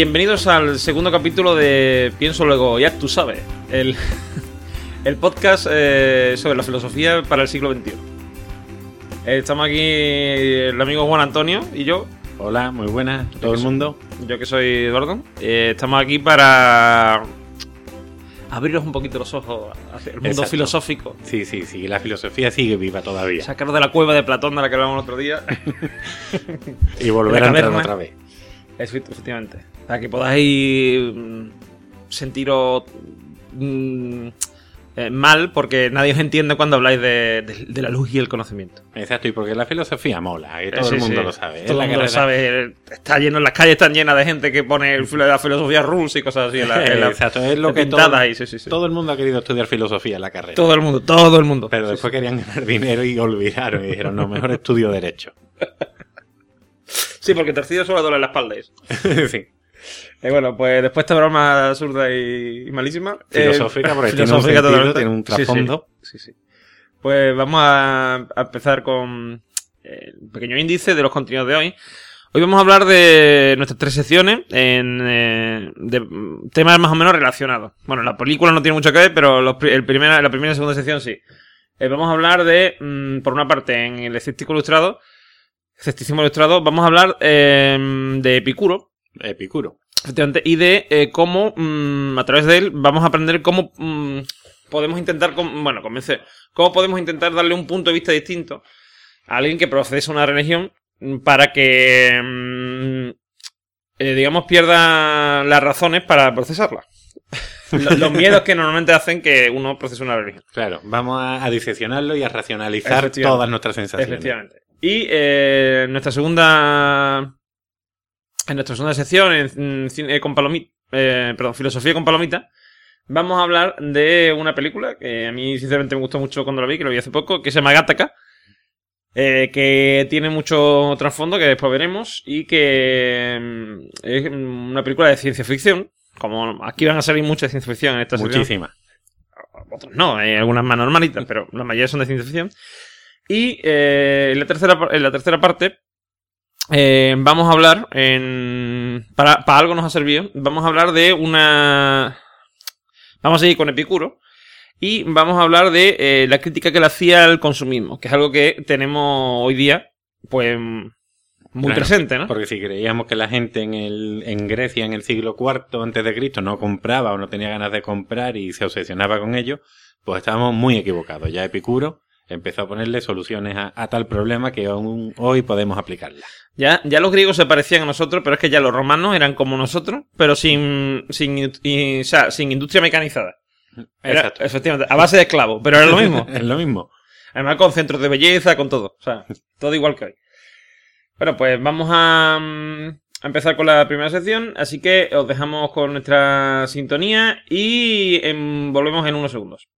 Bienvenidos al segundo capítulo de Pienso Luego, ya tú sabes, el, el podcast eh, sobre la filosofía para el siglo XXI. Eh, Estamos aquí el amigo Juan Antonio y yo, Hola, muy buenas a todo el mundo. yo que soy Eduardo. Eh, estamos aquí para abriros un poquito los ojos hacia el mundo Exacto. filosófico. Sí, sí, sí, la filosofía sigue viva todavía. Sacaros de la cueva de Platón de la que hablamos el otro día. Y volver a entrar otra vez. Efe- Efectivamente. Para que podáis mm, sentiros mm, eh, mal porque nadie os entiende cuando habláis de, de- de la luz y el conocimiento. Exacto, y porque la filosofía mola, que todo Sí, el mundo sí. lo sabe. Todo el mundo lo sabe. Está lleno, las calles están llenas de gente que pone el la filosofía rusa y cosas así. En la, en la- Exacto, es lo que todo, ahí, sí, todo el mundo ha querido estudiar filosofía en la carrera. Todo el mundo, todo el mundo. Pero después querían ganar dinero y olvidaron y dijeron, no, mejor estudio Derecho. Sí, porque Tercido solo duele la espalda. y eso. sí. Eh, bueno, pues después esta broma absurda y, y malísima. eh, Filosófica, porque tiene un filosófica sentido, tiene un Sí, sí. trasfondo. Sí, sí. Pues vamos a, a empezar con eh, un pequeño índice de los contenidos de hoy. Hoy vamos a hablar de nuestras tres secciones en, eh, de temas más o menos relacionados. Bueno, la película no tiene mucho que ver, pero los el primera, la primera y segunda sección sí. Eh, vamos a hablar de, mm, por una parte, en el escéptico ilustrado, escepticismo ilustrado, vamos a hablar eh, de Epicuro, Epicuro. Efectivamente, y de eh, cómo mm, a través de él vamos a aprender cómo mm, podemos intentar, con- bueno, convencer, cómo podemos intentar darle un punto de vista distinto a alguien que procesa una religión para que, mm, eh, digamos, pierda las razones para procesarla. Lo- Los miedos que normalmente hacen que uno procese una religión. Claro, vamos a, a diseccionarlo y a racionalizar todas nuestras sensaciones. Efectivamente. Y eh, nuestra segunda. En nuestra segunda sección, en, mm, cine con palomita. perdón, filosofía con palomita. Vamos a hablar de una película que a mí, sinceramente, me gustó mucho cuando la vi, que lo vi hace poco, que se llama Gattaca. eh, que tiene mucho trasfondo que después veremos. Y que mm, es una película de ciencia ficción. Como aquí van a salir muchas de ciencia ficción en esta sección Muchísimas. otros no, hay algunas más normalitas, pero la mayoría son de ciencia ficción. Y eh, en, la tercera, en la tercera parte eh, vamos a hablar, en, para, para algo nos ha servido, vamos a hablar de una... Vamos a seguir con Epicuro y vamos a hablar de eh, la crítica que le hacía al consumismo, que es algo que tenemos hoy día, pues, muy Claro, presente, ¿no? Porque si creíamos que la gente en, el, en Grecia en el siglo IV antes de Cristo no compraba o no tenía ganas de comprar y se obsesionaba con ello, pues estábamos muy equivocados. Ya Epicuro empezó a ponerle soluciones a, a tal problema que aún hoy podemos aplicarla. Ya, ya los griegos se parecían a nosotros, pero es que ya los romanos eran como nosotros, pero sin, sin, y- o sea, sin industria mecanizada. Era, Exacto. efectivamente, a base de esclavos, pero era lo mismo. es lo mismo. Además con centros de belleza, con todo. O sea, todo igual que hoy. Bueno, pues vamos a, mm, a empezar con la primera sección, así que os dejamos con nuestra sintonía y em, volvemos en unos segundos.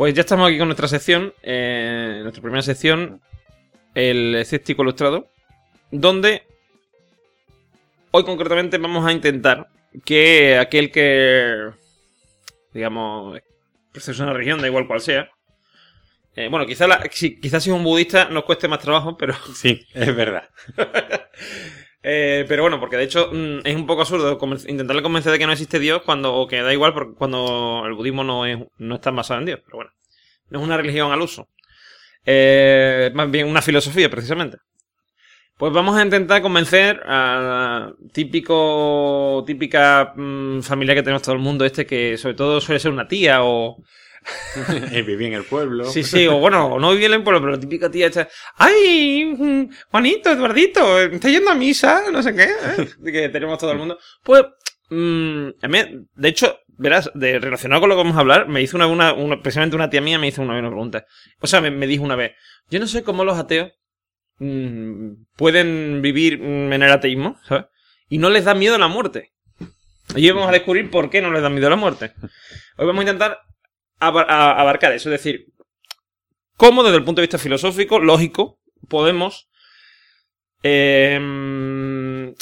Pues ya estamos aquí con nuestra sección, eh, nuestra primera sección, el escéptico ilustrado, donde hoy concretamente vamos a intentar que aquel que, digamos, procesa una religión, da igual cual sea, Eh, bueno, quizás si, quizás si es un budista nos cueste más trabajo, pero... Sí, es verdad. Eh, pero bueno, porque de hecho mm, es un poco absurdo intentarle convencer de que no existe Dios cuando, o que da igual porque cuando el budismo no, es, no está basado en Dios. Pero bueno, no es una religión al uso. Eh, más bien una filosofía, precisamente. Pues vamos a intentar convencer a típico, típica mm, familia que tenemos todo el mundo, este que sobre todo suele ser una tía o, viví en el pueblo. Sí, sí, o bueno, no viví en el pueblo, pero la típica tía ¡ay! Mm, Juanito, Eduardito, está yendo a misa, no sé qué, ¿eh? que tenemos todo el mundo. Pues, mmm, a mí, de hecho, verás, de, relacionado con lo que vamos a hablar, me hizo una, una, una precisamente una tía mía me hizo una, una pregunta. O sea, me, dijo una vez, yo no sé cómo los ateos mmm, pueden vivir mm, en el ateísmo, ¿sabes? Y no les da miedo la muerte. Y hoy vamos a descubrir por qué no les da miedo la muerte. Hoy vamos a intentar abarcar eso. Es decir, cómo desde el punto de vista filosófico, lógico, podemos eh,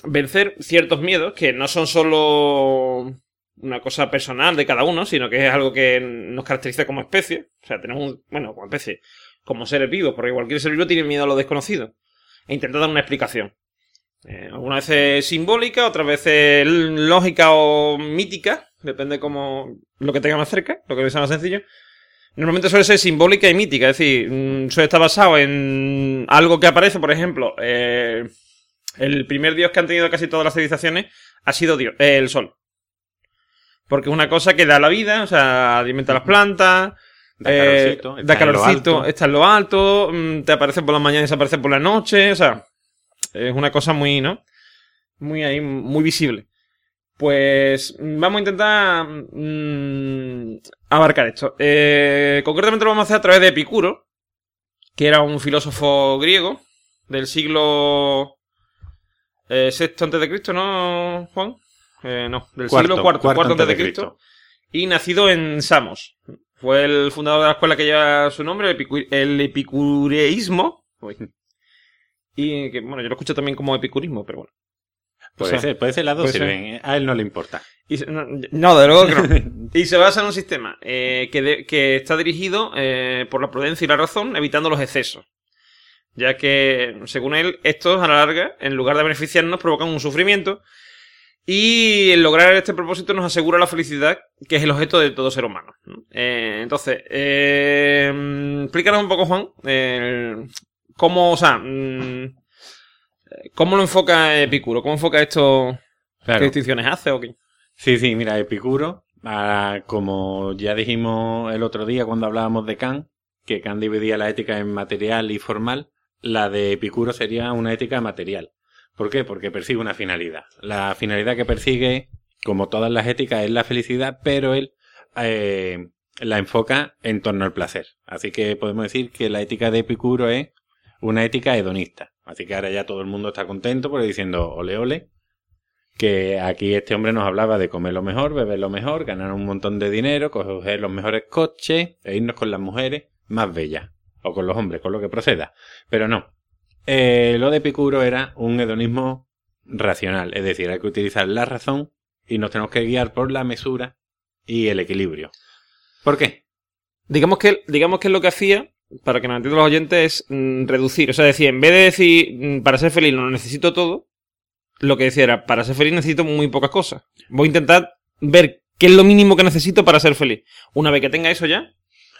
vencer ciertos miedos que no son solo una cosa personal de cada uno, sino que es algo que nos caracteriza como especie. O sea, tenemos un, bueno, como especie, como seres vivos, porque cualquier ser vivo tiene miedo a lo desconocido. E intenta dar una explicación. Eh, algunas veces simbólica, otras veces lógica o mítica, depende como lo que tenga más cerca, lo que sea más sencillo. Normalmente suele ser simbólica y mítica, es decir, mm, suele estar basado en algo que aparece, por ejemplo, eh, el primer dios que han tenido casi todas las civilizaciones ha sido Dios, eh, el sol. Porque es una cosa que da la vida, o sea, alimenta las plantas, da calorcito, da calorcito está en lo alto, mm, te aparece por la mañana y desaparece por la noche, o sea, es una cosa muy, ¿no? Muy ahí, muy visible. Pues vamos a intentar mmm, abarcar esto. Eh, concretamente lo vamos a hacer a través de Epicuro, que era un filósofo griego del siglo eh, sexto antes de Cristo, ¿no, Juan? Eh, no, del siglo cuarto, cuarto, antes de Cristo, Y nacido en Samos. Fue el fundador de la escuela que lleva su nombre, el epicureísmo. Y que, bueno, yo lo escucho también como epicurismo, pero bueno. Puede ser, puede ser las dos sirven. A él no le importa. Y, no, de luego que no. y se basa en un sistema eh, que, que, está dirigido eh, por la prudencia y la razón, evitando los excesos. Ya que, según él, estos a la larga, en lugar de beneficiarnos, provocan un sufrimiento. Y el lograr este propósito nos asegura la felicidad, que es el objeto de todo ser humano. Eh, entonces, eh, explícanos un poco, Juan, ¿Cómo, o sea, mm, cómo lo enfoca Epicuro? ¿Cómo enfoca esto? ¿Qué distinciones hace o qué? Sí, sí, mira, Epicuro, como ya dijimos el otro día cuando hablábamos de Kant, que Kant dividía la ética en material y formal, la de Epicuro sería una ética material. ¿Por qué? Porque persigue una finalidad. La finalidad que persigue, como todas las éticas, es la felicidad, pero él eh, la enfoca en torno al placer. Así que podemos decir que la ética de Epicuro es una ética hedonista. Así que ahora ya todo el mundo está contento porque diciendo ole ole, que aquí este hombre nos hablaba de comer lo mejor, beber lo mejor, ganar un montón de dinero, coger los mejores coches e irnos con las mujeres más bellas. O con los hombres, con lo que proceda. Pero no. Eh, lo de Epicuro era un hedonismo racional. Es decir, hay que utilizar la razón y nos tenemos que guiar por la mesura y el equilibrio. ¿Por qué? Digamos que, digamos que lo que hacía para que nos entiendan los oyentes, es mm, reducir. O sea, decir, en vez de decir, mm, para ser feliz lo necesito todo, lo que decía era, para ser feliz necesito muy pocas cosas. Voy a intentar ver qué es lo mínimo que necesito para ser feliz. Una vez que tenga eso ya,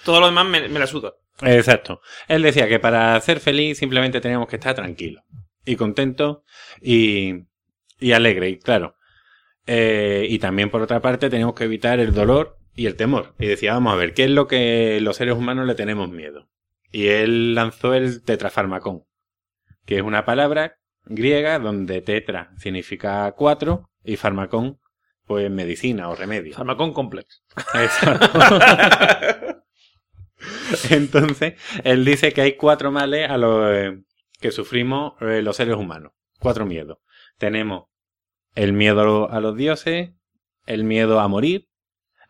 todo lo demás me, la suda. Exacto. Él decía que para ser feliz simplemente teníamos que estar tranquilos y contentos y, y alegre, y claro. Eh, y también por otra parte tenemos que evitar el dolor y el temor. Y decía, vamos a ver, ¿qué es lo que los seres humanos le tenemos miedo? Y él lanzó el tetrafarmacón, que es una palabra griega donde tetra significa cuatro y farmacón, pues medicina o remedio. Farmacón complex. Exacto. Entonces, él dice que hay cuatro males a los eh, que sufrimos eh, los seres humanos. Cuatro miedos. Tenemos el miedo a los dioses, el miedo a morir,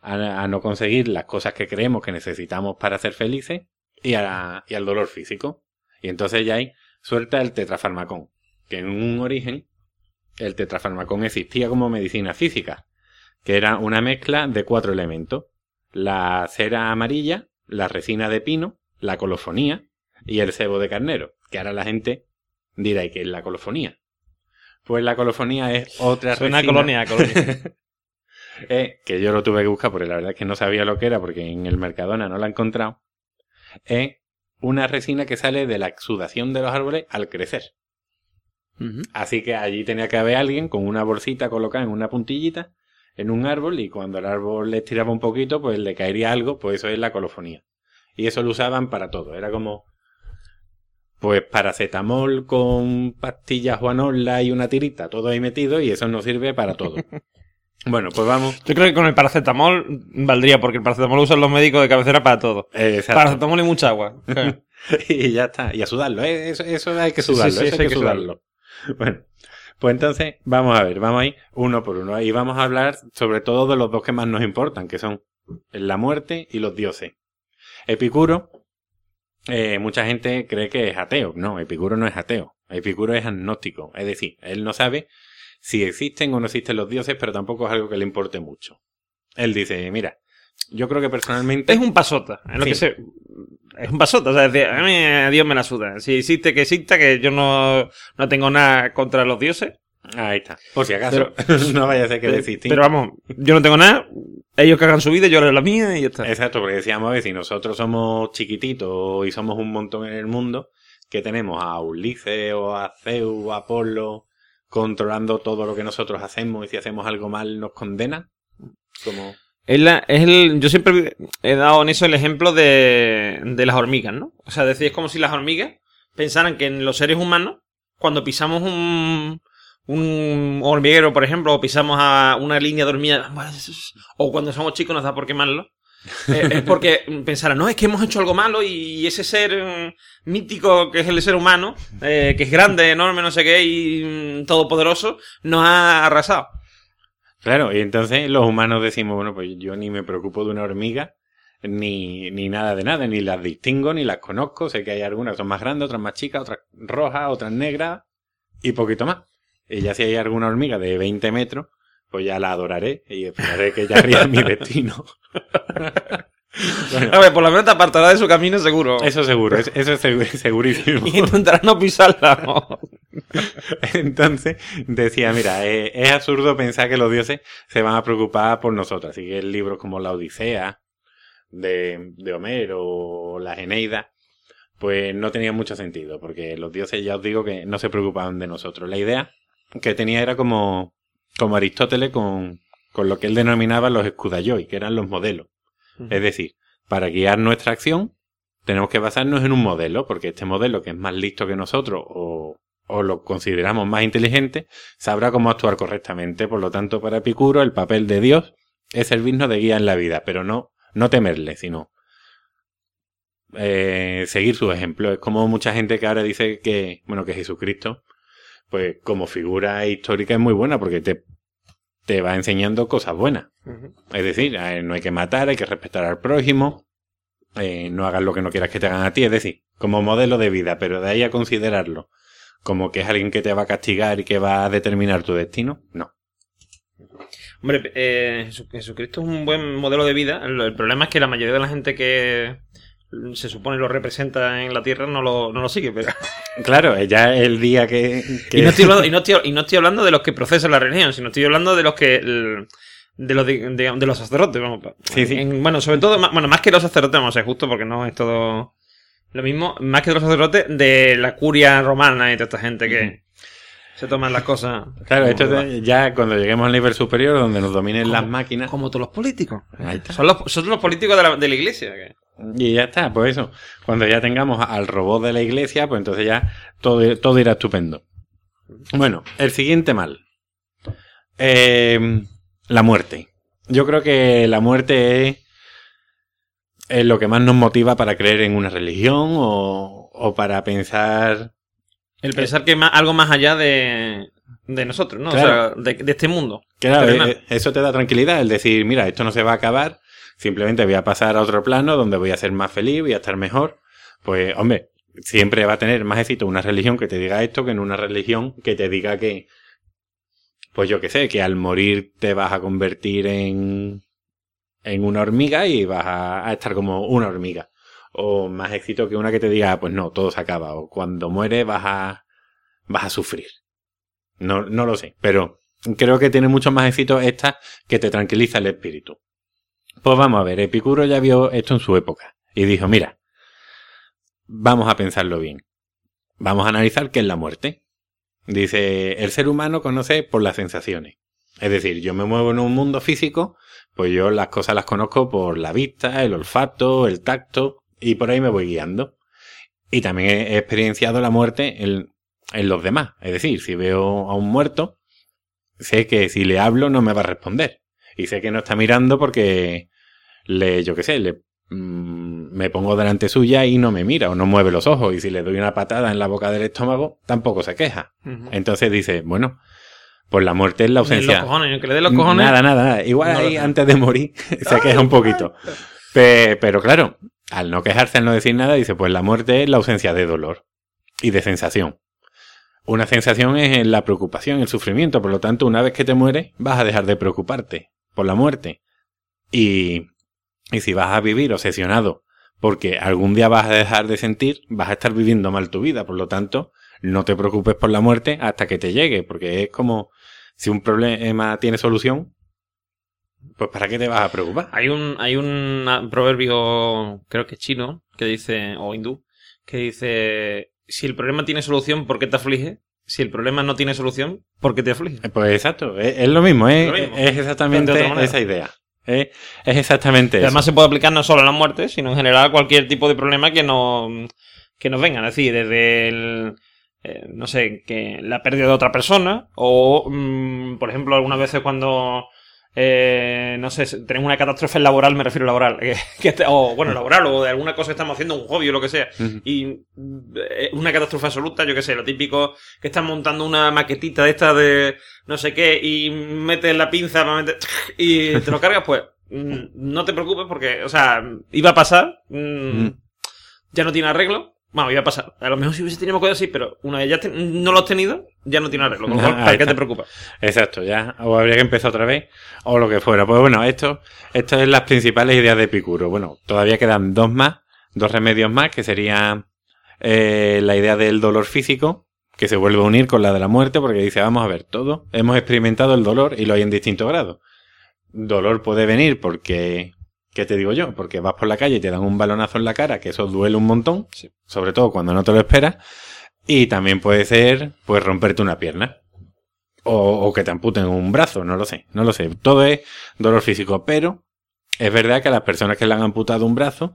a, a, no conseguir las cosas que creemos que necesitamos para ser felices y, a, y al dolor físico. Y entonces ya hay suelta el tetrafarmacón, que en un origen el tetrafarmacón existía como medicina física, que era una mezcla de cuatro elementos. La cera amarilla, la resina de pino, la colofonía y el cebo de carnero. Que ahora la gente dirá, ¿y qué es la colofonía? Pues la colofonía es otra a resina- colonia, a colonia. eh, que yo lo tuve que buscar porque la verdad es que no sabía lo que era porque en el Mercadona no la he encontrado. Es una resina que sale de la exudación de los árboles al crecer. Así que allí tenía que haber alguien con una bolsita colocada en una puntillita en un árbol y cuando el árbol le estiraba un poquito, pues le caería algo, pues eso es la colofonía. Y eso lo usaban para todo. Era como, pues paracetamol con pastillas Juanola y una tirita, todo ahí metido y eso nos sirve para todo. bueno, pues vamos. Yo creo que con el paracetamol valdría, porque el paracetamol lo usan los médicos de cabecera para todo. Exacto. Paracetamol y mucha agua. y ya está. Y a sudarlo, ¿eh? Eso, eso hay que sí, sudarlo, sí, eso hay que sudarlo. Bueno, pues entonces vamos a ver, vamos ahí uno por uno. Y vamos a hablar sobre todo de los dos que más nos importan, que son la muerte y los dioses. Epicuro, eh, mucha gente cree que es ateo. No, Epicuro no es ateo. Epicuro es agnóstico. Es decir, él no sabe si existen o no existen los dioses, pero tampoco es algo que le importe mucho. Él dice, mira, yo creo que personalmente... Es un pasota. Es, lo Sí. que se- es un pasota. O sea, es decir, a mí a Dios me la suda. Si existe, que exista, que yo no, no tengo nada contra los dioses. Ahí está. Por si acaso, no vaya a ser que desistir. pero vamos, yo no tengo nada. Ellos que hagan su vida, yo haré la mía y ya está. Exacto, porque decíamos, a ver, si nosotros somos chiquititos y somos un montón en el mundo, que tenemos a Ulises o a Zeus o a Apolo controlando todo lo que nosotros hacemos y si hacemos algo mal nos condenan. Como... Es la- es el, yo siempre he dado en eso el ejemplo de, de las hormigas, ¿no? O sea, decir, es como si las hormigas pensaran que en los seres humanos, cuando pisamos un, un hormiguero, por ejemplo, o pisamos a una línea de hormigas, o cuando somos chicos nos da por quemarlo, eh, es porque pensaran, no, es que hemos hecho algo malo y ese ser mm, mítico que es el ser humano, eh, que es grande, enorme, no sé qué, y mm, todopoderoso, nos ha arrasado. Claro, y entonces los humanos decimos, bueno, pues yo ni me preocupo de una hormiga, ni, ni nada de nada, ni las distingo, ni las conozco, sé que hay algunas son más grandes, otras más chicas, otras rojas, otras negras, y poquito más. Y ya si hay alguna hormiga de 20 metros, pues ya la adoraré y esperaré que ella ría mi destino. Bueno, A ver, por lo menos te apartará de su camino seguro. eso seguro, es- eso es segu- segurísimo. Y intentarás no pisarla. ¿no? Entonces decía, mira, eh, es absurdo pensar que los dioses se van a preocupar por nosotros. Así que libros como la Odisea de, de Homero o la Eneida, pues no tenían mucho sentido, porque los dioses ya os digo que no se preocupaban de nosotros. La idea que tenía era como, como Aristóteles con, con lo que él denominaba los escudayoi, que eran los modelos. Es decir, para guiar nuestra acción tenemos que basarnos en un modelo, porque este modelo que es más listo que nosotros o, o lo consideramos más inteligente, sabrá cómo actuar correctamente. Por lo tanto, para Epicuro el papel de Dios es servirnos de guía en la vida, pero no, no temerle, sino eh, seguir su ejemplo. Es como mucha gente que ahora dice que, bueno, que Jesucristo, pues como figura histórica es muy buena porque te, te va enseñando cosas buenas. Es decir, no hay que matar, hay que respetar al prójimo, eh, no hagas lo que no quieras que te hagan a ti, es decir, como modelo de vida, pero de ahí a considerarlo como que es alguien que te va a castigar y que va a determinar tu destino, no. Hombre, eh, Jesu- Jesucristo es un buen modelo de vida. El problema es que la mayoría de la gente que se supone lo representa en la Tierra no lo, no lo sigue. Pero... Claro, eh, ya el día que... que- Y, no estoy hablando, y, no estoy, y no estoy hablando de los que procesan la religión, sino estoy hablando de los que... el- de los, de, de- de los sacerdotes, vamos. Sí, sí. En- bueno, sobre todo, bueno, más que los sacerdotes, vamos a ser justo porque no es todo lo mismo, más que los sacerdotes de la curia romana y toda esta gente que se toman las cosas. Claro, esto de- ya cuando lleguemos al nivel superior, donde nos dominen Como- las máquinas, Como todos los políticos. Son los, son los políticos de la, de la iglesia. que- y ya está, pues eso. Cuando ya tengamos al robot de la iglesia, pues entonces ya todo, todo irá estupendo. Bueno, el siguiente mal. Eh, la muerte. Yo creo que la muerte es, es lo que más nos motiva para creer en una religión o, o para pensar... El pensar que hay más- algo más allá de, de nosotros, ¿no? Claro. O sea, de, de este mundo. Claro, Terrenal. eh, eso te da tranquilidad, el decir, mira, esto no se va a acabar, simplemente voy a pasar a otro plano donde voy a ser más feliz, voy a estar mejor. Pues, hombre, siempre va a tener más éxito una religión que te diga esto que en una religión que te diga que, pues yo qué sé, que al morir te vas a convertir en, en una hormiga y vas a, a estar como una hormiga. o más éxito que una que te diga, pues no, todo se acaba, o cuando mueres vas a, vas a sufrir. No, no lo sé, pero creo que tiene mucho más éxito esta que te tranquiliza el espíritu. Pues vamos a ver, Epicuro ya vio esto en su época y dijo, mira, vamos a pensarlo bien. Vamos a analizar qué es la muerte. Dice, el ser humano conoce por las sensaciones. Es decir, yo me muevo en un mundo físico, pues yo las cosas las conozco por la vista, el olfato, el tacto, y por ahí me voy guiando. Y también he experienciado la muerte en, en los demás. Es decir, si veo a un muerto, sé que si le hablo no me va a responder. Y sé que no está mirando porque le, yo qué sé, le Mm, me pongo delante suya y no me mira o no mueve los ojos y si le doy una patada en la boca del estómago tampoco se queja. Entonces dice, bueno, pues la muerte es la ausencia. que le dé los cojones. Nada, nada, nada. Igual ahí antes de morir se queja un poquito. pero claro, al no quejarse, al no decir nada, dice, pues la muerte es la ausencia de dolor y de sensación. Una sensación es la preocupación, el sufrimiento, por lo tanto, una vez que te mueres, vas a dejar de preocuparte por la muerte. Y y si vas a vivir obsesionado porque algún día vas a dejar de sentir, vas a estar viviendo mal tu vida. Por lo tanto, no te preocupes por la muerte hasta que te llegue, porque es como si un problema tiene solución, pues ¿para qué te vas a preocupar? Hay un, hay un proverbio, creo que chino, que dice, o hindú, que dice, si el problema tiene solución, ¿por qué te aflige? Si el problema no tiene solución, ¿por qué te aflige? Pues exacto, es, lo mismo, es, es exactamente esa idea. Es, exactamente eso. Además se puede aplicar no solo a la muerte, sino en general a cualquier tipo de problema que, no, que nos vengan. Es decir, desde el, eh, no sé, que la pérdida de otra persona o, mm, por ejemplo, algunas veces cuando... Eh, no sé, tenemos una catástrofe laboral, me refiero a laboral, que, o bueno, laboral, o de alguna cosa que estamos haciendo, un hobby o lo que sea, y eh, una catástrofe absoluta, yo que sé, lo típico que estás montando una maquetita de esta de no sé qué, y metes la pinza y te lo cargas, pues mm, no te preocupes porque, o sea, iba a pasar, mm, ya no tiene arreglo, bueno, iba a pasar. A lo mejor si hubiese tenido cosas así, pero una vez ya no lo has tenido, ya no tiene arreglo. ¿para qué te preocupas? Exacto, ya. O habría que empezar otra vez, o lo que fuera. Pues bueno, esto, estas son las principales ideas de Epicuro. Bueno, todavía quedan dos más, dos remedios más, que serían eh, la idea del dolor físico, que se vuelve a unir con la de la muerte, porque dice, vamos a ver, todo, hemos experimentado el dolor y lo hay en distintos grados. Dolor puede venir porque ¿Qué te digo yo? Porque vas por la calle y te dan un balonazo en la cara, que eso duele un montón, sobre todo cuando no te lo esperas. Y también puede ser, pues, romperte una pierna. O, que te amputen un brazo, no lo sé, no lo sé. Todo es dolor físico, pero es verdad que a las personas que le han amputado un brazo,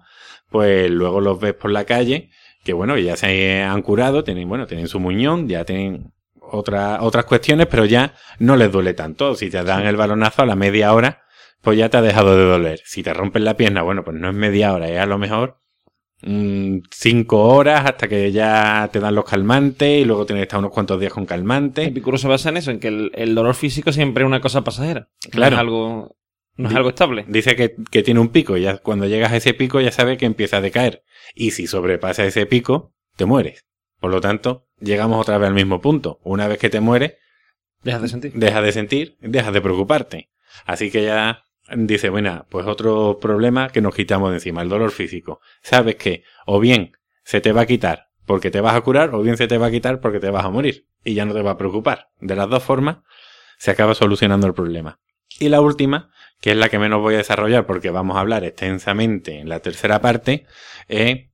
pues luego los ves por la calle, que bueno, ya se han curado, tienen, bueno, tienen su muñón, ya tienen otra, otras cuestiones, pero ya no les duele tanto. Si te dan el balonazo a la media hora, pues ya te ha dejado de doler. Si te rompes la pierna, bueno, pues no es media hora, es a lo mejor mm, cinco horas hasta que ya te dan los calmantes y luego tienes que estar unos cuantos días con calmantes. Epicuro se basa en eso, en que el, dolor físico siempre es una cosa pasajera. Claro. No es algo, no es algo estable. Dice que, que, tiene un pico y ya cuando llegas a ese pico ya sabes que empieza a decaer. Y si sobrepasa ese pico, te mueres. Por lo tanto, llegamos otra vez al mismo punto. Una vez que te mueres, dejas de sentir. Dejas de sentir, dejas de preocuparte. Así que ya dice, bueno, pues otro problema que nos quitamos de encima, el dolor físico. Sabes que o bien se te va a quitar porque te vas a curar o bien se te va a quitar porque te vas a morir y ya no te va a preocupar. De las dos formas se acaba solucionando el problema. Y la última, que es la que menos voy a desarrollar porque vamos a hablar extensamente en la tercera parte, es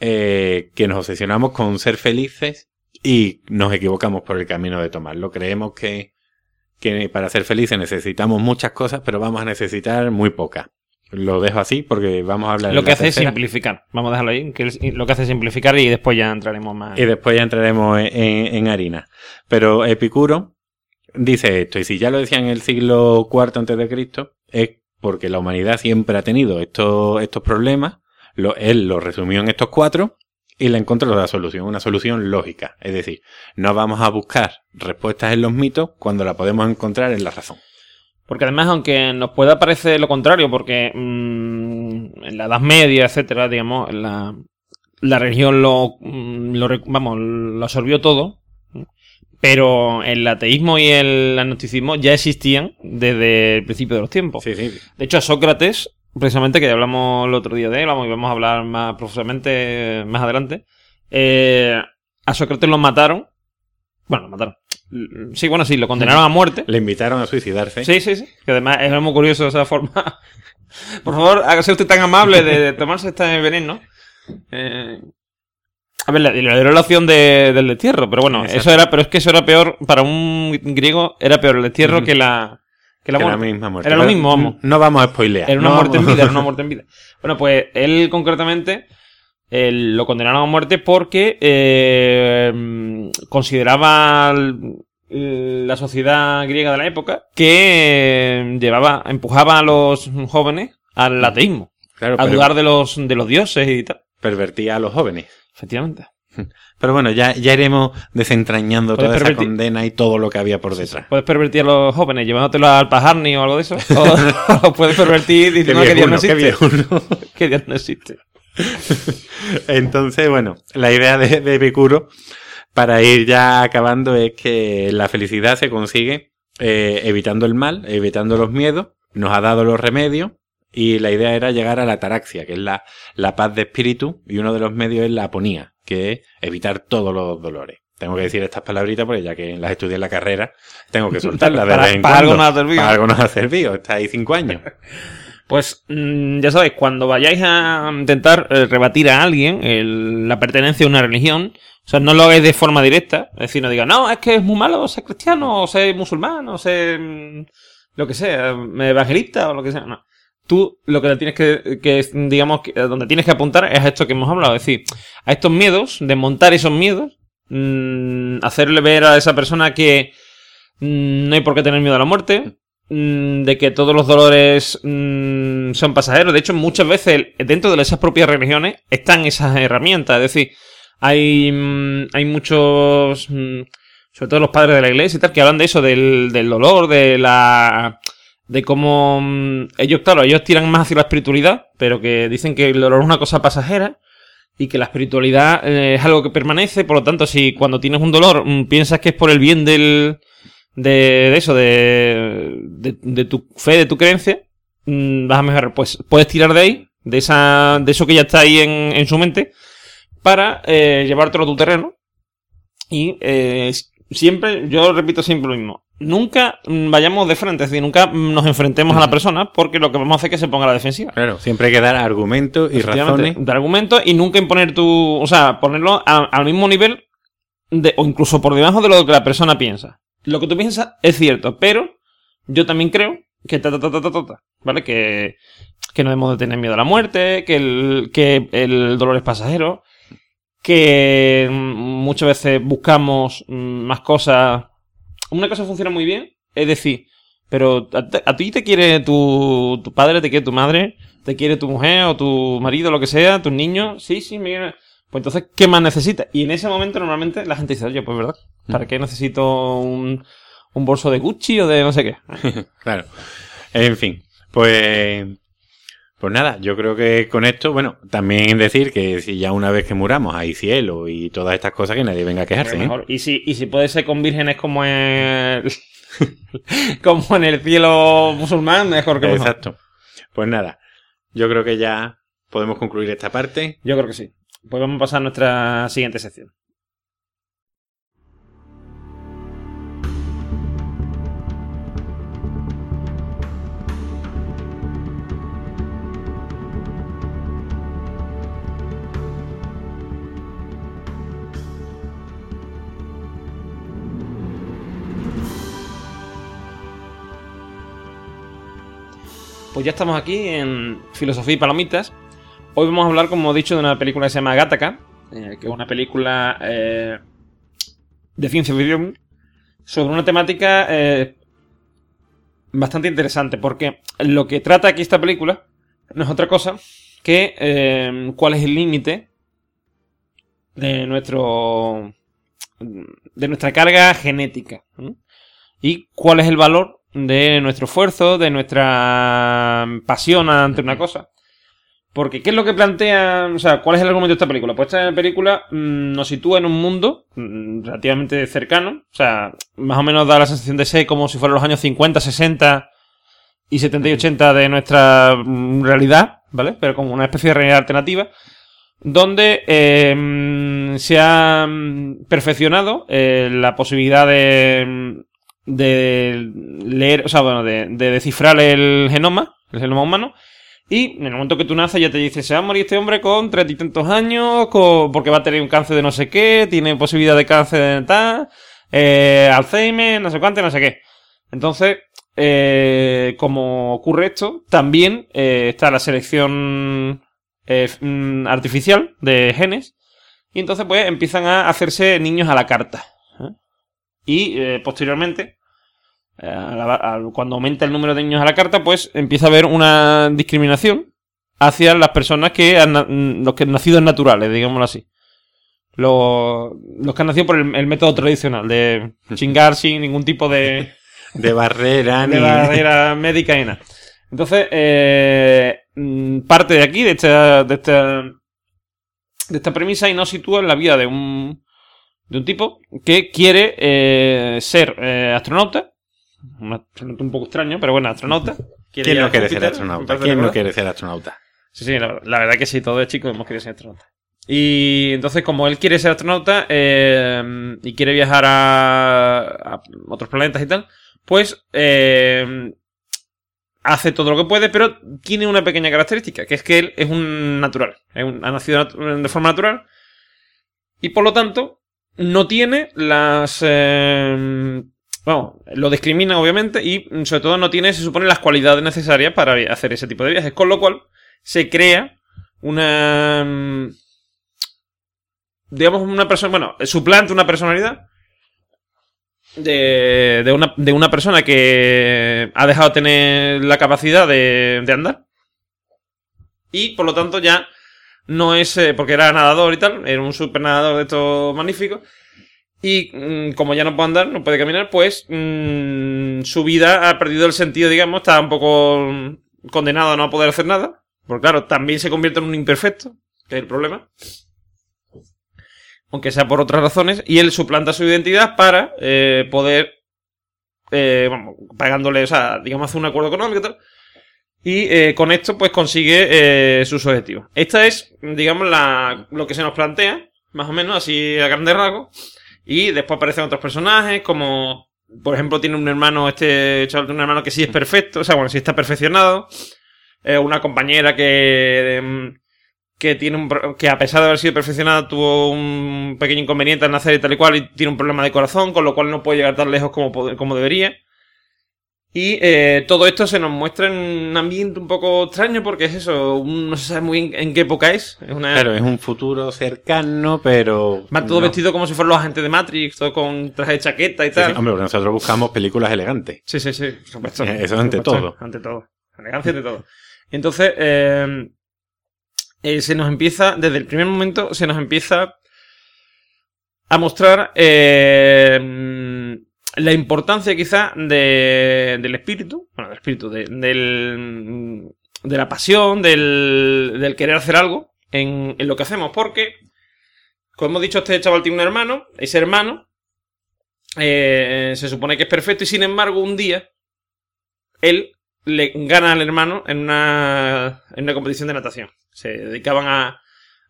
eh, que nos obsesionamos con ser felices y nos equivocamos por el camino de tomarlo. Creemos que que para ser felices necesitamos muchas cosas, pero vamos a necesitar muy pocas. Lo dejo así porque vamos a hablar. Lo que hace es simplificar. Vamos a dejarlo ahí. Que lo que hace es simplificar y después ya entraremos más. Y después ya entraremos en, harina. Pero Epicuro dice esto, y si ya lo decía en el siglo IV antes de Cristo, es porque la humanidad siempre ha tenido estos, estos problemas. Lo, él lo resumió en estos cuatro y le encontró la solución, una solución lógica. Es decir, no vamos a buscar respuestas en los mitos cuando la podemos encontrar en la razón. Porque además, aunque nos pueda parecer lo contrario, porque mm, en la Edad Media, etcétera, digamos, la, la religión lo, mm, lo, vamos, lo absorbió todo, pero el ateísmo y el agnosticismo ya existían desde el principio de los tiempos. Sí, sí. De hecho, a Sócrates precisamente, que ya hablamos el otro día de él, vamos, y vamos a hablar más profusamente eh, más adelante. Eh, a Sócrates lo mataron. Bueno, lo mataron. Sí, bueno, sí, lo condenaron a muerte. Le invitaron a suicidarse. Sí, sí, sí. Que además es muy curioso esa forma. Por favor, hágase usted tan amable de, tomarse este veneno. Eh, a ver, le, dieron la opción de- del destierro, pero bueno, Exacto. eso era, pero es que eso era peor, para un griego era peor el destierro que la, que la Que la muerte. misma muerte. Era lo mismo, vamos. No vamos a spoilear. Era una no muerte en vida, era una muerte en vida. Bueno, pues él concretamente él lo condenaron a muerte porque eh, consideraba la sociedad griega de la época que eh, llevaba, empujaba a los jóvenes al ateísmo, Claro, a dudar de los, de los dioses y tal. pervertía a los jóvenes. Efectivamente. Pero bueno, ya, ya iremos desentrañando toda esa pervertir- condena y todo lo que había por detrás. Puedes pervertir a los jóvenes llevándotelo al pajarni o algo de eso. O, o puedes pervertir diciendo que Dios no existe. Que Dios no existe. Entonces, bueno, la idea de, de Epicuro, para ir ya acabando, es que la felicidad se consigue eh, evitando el mal, evitando los miedos, nos ha dado los remedios, y la idea era llegar a la ataraxia, que es la, la paz de espíritu, y uno de los medios es la aponía, que evitar todos los dolores. Tengo que decir estas palabritas porque ya que las estudié en la carrera, tengo que soltarlas de Para- vez en para algo cuando. nos ha servido. Para algo nos ha servido. Está ahí cinco años. Pues mm, ya sabéis, cuando vayáis a intentar eh, rebatir a alguien el- la pertenencia a una religión, o sea, no lo hagáis de forma directa, es decir, no diga, no, es que es muy malo ser cristiano, o ser musulmán, o ser mm, lo que sea, evangelista o lo que sea, no. Tú lo que tienes que, que digamos, que- donde tienes que apuntar es a esto que hemos hablado, es decir, a estos miedos, desmontar esos miedos, mm, hacerle ver a esa persona que mm, no hay por qué tener miedo a la muerte, mm, de que todos los dolores son pasajeros. De hecho, muchas veces dentro de esas propias religiones están esas herramientas. Es decir, hay, hay muchos, sobre todo los padres de la iglesia y tal, que hablan de eso, del dolor, de la... De cómo mm, ellos, claro, ellos tiran más hacia la espiritualidad, pero que dicen que el dolor es una cosa pasajera y que la espiritualidad eh, es algo que permanece. Por lo tanto, si cuando tienes un dolor mm, piensas que es por el bien del, de, de eso, de, de, tu fe, de tu creencia, mm, vas a mejorar. Pues puedes tirar de ahí, de esa, de eso que ya está ahí en, en su mente, para eh, llevártelo a tu terreno. Y eh, siempre, yo repito siempre lo mismo. Nunca vayamos de frente, es decir, nunca nos enfrentemos a la persona porque lo que vamos a hacer es que se ponga a la defensiva. Claro, siempre hay que dar argumentos y razones. De argumentos y nunca imponer tu. O sea, ponerlo a- al mismo nivel de, o incluso por debajo de lo que la persona piensa. Lo que tú piensas es cierto, pero yo también creo que ta ta ta ta ta ta, ta, ¿vale? Que, que no debemos de tener miedo a la muerte, que el, que el dolor es pasajero, que mm, muchas veces buscamos mm, más cosas. Una cosa funciona muy bien, es decir, pero a, ti te quiere tu, tu padre, te quiere tu madre, te quiere tu mujer o tu marido, lo que sea, tus niños, sí, sí, mira. Pues entonces, ¿qué más necesitas? Y en ese momento normalmente la gente dice, oye, pues verdad, ¿para qué necesito un, un bolso de Gucci o de no sé qué? Claro. En fin, pues. Pues nada, yo creo que con esto, bueno, también decir que si ya una vez que muramos hay cielo y todas estas cosas que nadie venga a quejarse. ¿eh? Mejor. Y si, y si puede ser con vírgenes como en, como en el cielo musulmán, mejor que mejor. Exacto. Pues nada, yo creo que ya podemos concluir esta parte. Yo creo que sí. Pues vamos a pasar a nuestra siguiente sección. Pues ya estamos aquí en Filosofía y Palomitas. Hoy vamos a hablar, como he dicho, de una película que se llama Gattaca, eh, que es una película eh, de ciencia ficción sobre una temática eh, bastante interesante, porque lo que trata aquí esta película no es otra cosa que eh, cuál es el límite de nuestro de nuestra carga genética y cuál es el valor de nuestro esfuerzo, de nuestra pasión ante una cosa. Porque, ¿qué es lo que plantea? O sea, ¿cuál es el argumento de esta película? Pues esta película mm, nos sitúa en un mundo mm, relativamente cercano. O sea, más o menos da la sensación de ser como si fueran los años 50, 60 y 70 y 80 de nuestra mm, realidad, ¿vale? Pero como una especie de realidad alternativa, donde eh, se ha perfeccionado eh, la posibilidad de, de leer, o sea, bueno, de, de descifrar el genoma, el genoma humano, y en el momento que tú naces ya te dice, se va a morir este hombre con treinta y tantos años, con- porque va a tener un cáncer de no sé qué, tiene posibilidad de cáncer de tal, eh, Alzheimer, no sé cuánto, no sé qué. Entonces, eh, como ocurre esto, también eh, está la selección eh, mm, artificial de genes, y entonces pues empiezan a hacerse niños a la carta. Y eh, posteriormente, eh, a la- a- cuando aumenta el número de niños a la carta, pues empieza a haber una discriminación hacia las personas que han, los que han nacido naturales, digámoslo así. Los, los que han nacido por el, el método tradicional de chingar sin ningún tipo de, De barrera de ni... barrera médica y nada. Entonces, eh, mm, parte de aquí, de esta, de esta, de esta premisa, y nos sitúa en la vida de un, de un tipo que quiere eh, ser eh, astronauta. Un astronauta un poco extraño, pero bueno, astronauta. ¿Quién no quiere ser Júpiter, astronauta? ¿Quién no quiere ser astronauta? Sí, sí, la, la verdad que sí, todos de chicos hemos querido ser astronauta. Y entonces, como él quiere ser astronauta eh, y quiere viajar a, a otros planetas y tal, pues eh, hace todo lo que puede, pero tiene una pequeña característica, que es que él es un natural, es un- ha nacido de forma natural y por lo tanto no tiene las... eh, Vamos, lo discrimina obviamente y mm, sobre todo no tiene, se supone, las cualidades necesarias para hacer ese tipo de viajes, con lo cual se crea una... mm, Digamos, una persona, bueno, suplanta una personalidad de, de, una, de una persona que ha dejado de tener la capacidad de, de andar y por lo tanto ya no es, eh, porque era nadador y tal, era un super nadador de estos magníficos y mm, como ya no puede andar, no puede caminar, pues mm, su vida ha perdido el sentido, digamos, está un poco mm, condenado a no poder hacer nada. Porque claro, también se convierte en un imperfecto, que es el problema. Aunque sea por otras razones. Y él suplanta su identidad para eh, poder, eh, pagándole, o sea, digamos, hacer un acuerdo económico y tal. Y eh, con esto, pues consigue eh, sus objetivos. Esta es, digamos, la, lo que se nos plantea, más o menos, así a grandes rasgos. Y después aparecen otros personajes, como, por ejemplo, tiene un hermano, este chaval un hermano que sí es perfecto, o sea, bueno, sí está perfeccionado. Eh, una compañera que, em, que tiene un, que a pesar de haber sido perfeccionada tuvo un pequeño inconveniente al nacer y tal y cual y tiene un problema de corazón, con lo cual no puede llegar tan lejos como, como debería. Y eh, todo esto se nos muestra en un ambiente un poco extraño porque es eso, no se sabe muy bien en qué época es. Es una, Claro, es un futuro cercano, pero... Va todo no. vestido como si fueran los agentes de Matrix, todo con traje de chaqueta y Sí, tal. sí, hombre, nosotros buscamos películas elegantes. Sí, sí, sí, por supuesto. Eh, eso Por ante todo. Ante todo. Elegancia ante todo. Entonces, eh, eh, se nos empieza, desde el primer momento, se nos empieza a mostrar eh, la importancia quizá de, del espíritu, bueno, del espíritu, de, del, de la pasión, del, del querer hacer algo en, en lo que hacemos, porque, como hemos dicho, este chaval tiene un hermano, ese hermano eh, se supone que es perfecto y sin embargo un día él le gana al hermano en una, en una competición de natación. Se dedicaban a,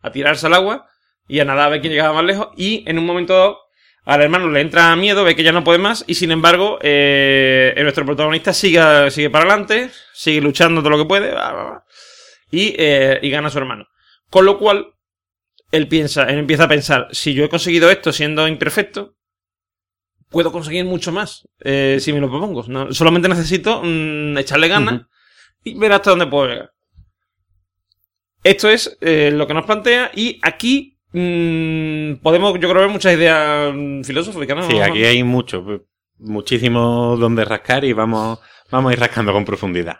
a tirarse al agua y a nadar a ver quién llegaba más lejos y en un momento dado al hermano le entra miedo, ve que ya no puede más y sin embargo eh, nuestro protagonista sigue, sigue para adelante, sigue luchando todo lo que puede y, eh, y gana a su hermano. Con lo cual él piensa, él empieza a pensar, si yo he conseguido esto siendo imperfecto, puedo conseguir mucho más eh, si me lo propongo. No, solamente necesito mm, echarle ganas y ver hasta dónde puedo llegar. Esto es lo que nos plantea y aquí mm, podemos, yo creo, ver muchas ideas mm, filosóficas, ¿no? Sí, aquí hay mucho, muchísimo donde rascar y vamos, vamos a ir rascando con profundidad.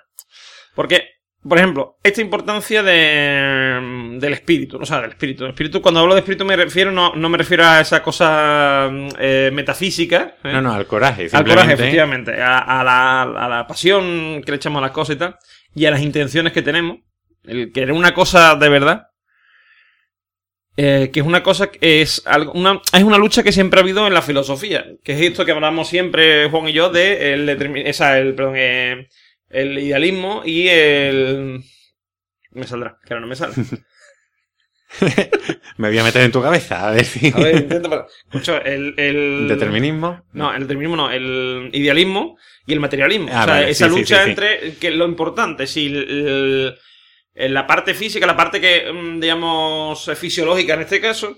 Porque, por ejemplo, esta importancia de, mm, del espíritu, o sea, del espíritu. El espíritu, cuando hablo de espíritu me refiero, no, no me refiero a esa cosa mm, eh, metafísica. ¿eh? No, no, al coraje. Al coraje, efectivamente. A, a la, a la pasión que le echamos a las cosas y tal. Y a las intenciones que tenemos. El querer una cosa de verdad. Eh, que es una cosa que es algo, una, es una lucha que siempre ha habido en la filosofía. Que es esto que hablamos siempre, Juan y yo, de el, esa, el, perdón, eh, el idealismo y el... Me saldrá, que ahora no me sale. Me voy a meter en tu cabeza, a ver si... A ver, intento para... Escucha, el, el... ¿Determinismo? No, el determinismo no, el idealismo y el materialismo. Ah, o sea, vale, esa sí, lucha sí, sí. entre que lo importante, si el- el- la parte física, la parte que, mm, digamos, fisiológica en este caso,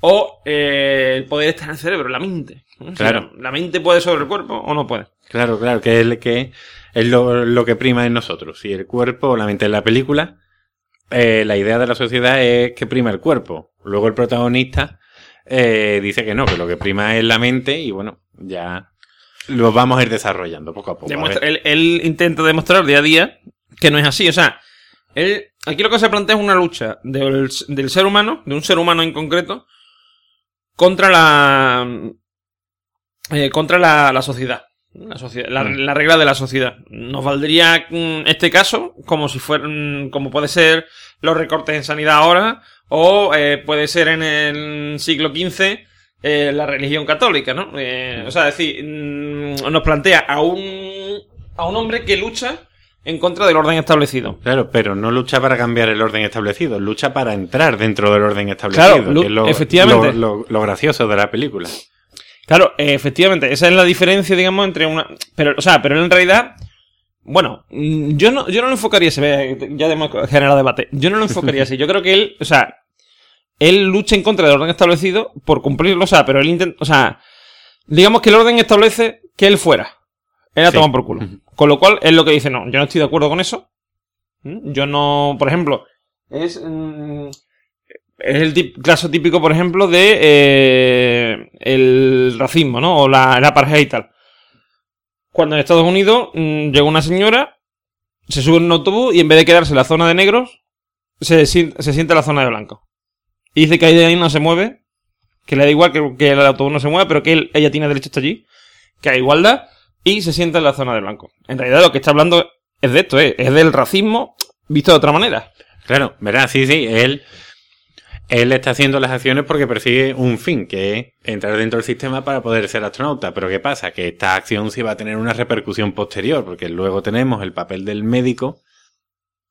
o eh, el poder estar en el cerebro, la mente. ¿no? O sea, Claro. ¿La mente puede sobre el cuerpo o no puede? Claro, claro, que es, el que es lo, lo que prima en nosotros. Si el cuerpo o la mente en la película, eh, la idea de la sociedad es que prima el cuerpo. Luego el protagonista eh, dice que no, que lo que prima es la mente y bueno, ya lo vamos a ir desarrollando poco a poco. a él, él intenta demostrar día a día que no es así. O sea, él, aquí lo que se plantea es una lucha del, del ser humano, de un ser humano en concreto, contra la. eh, contra la, la sociedad. La, sociedad la, Mm. la regla de la sociedad. Nos valdría mm, este caso como si fueran. como puede ser los recortes en sanidad ahora, o eh, puede ser en el siglo XV eh, la religión católica, ¿no? O sea, es decir, mm, nos plantea a un, a un hombre que lucha en contra del orden establecido. Claro, pero no lucha para cambiar el orden establecido, lucha para entrar dentro del orden establecido. Claro, que es lo, efectivamente. Lo, lo- lo gracioso de la película. Claro, eh, efectivamente, esa es la diferencia, digamos, entre una. Pero, o sea, pero él en realidad. Bueno, mm, yo no, yo no lo enfocaría, se ve, ya hemos generado debate. Yo no lo enfocaría así. Yo creo que él, o sea, él lucha en contra del orden establecido por cumplirlo, o sea, pero él intenta, o sea, digamos que el orden establece que él fuera. La Sí. toma por culo. Con lo cual, es lo que dice, no, yo no estoy de acuerdo con eso. ¿Mm? Yo no, por ejemplo, es, mm, es el tip- caso típico, por ejemplo, de eh, el racismo, ¿no? O la, la y tal. Cuando en Estados Unidos mm, llegó una señora, se sube en un autobús y en vez de quedarse en la zona de negros, se, se sienta en la zona de blancos. Y dice que ahí de ahí no se mueve, que le da igual que, que el autobús no se mueva, pero que él- ella tiene derecho hasta allí, que hay igualdad, y se sienta en la zona de blanco. En realidad lo que está hablando es de esto, ¿eh? es del racismo visto de otra manera. Claro, verás, sí, sí, él, él está haciendo las acciones porque persigue un fin, que es entrar dentro del sistema para poder ser astronauta. Pero ¿qué pasa? Que esta acción sí va a tener una repercusión posterior, porque luego tenemos el papel del médico,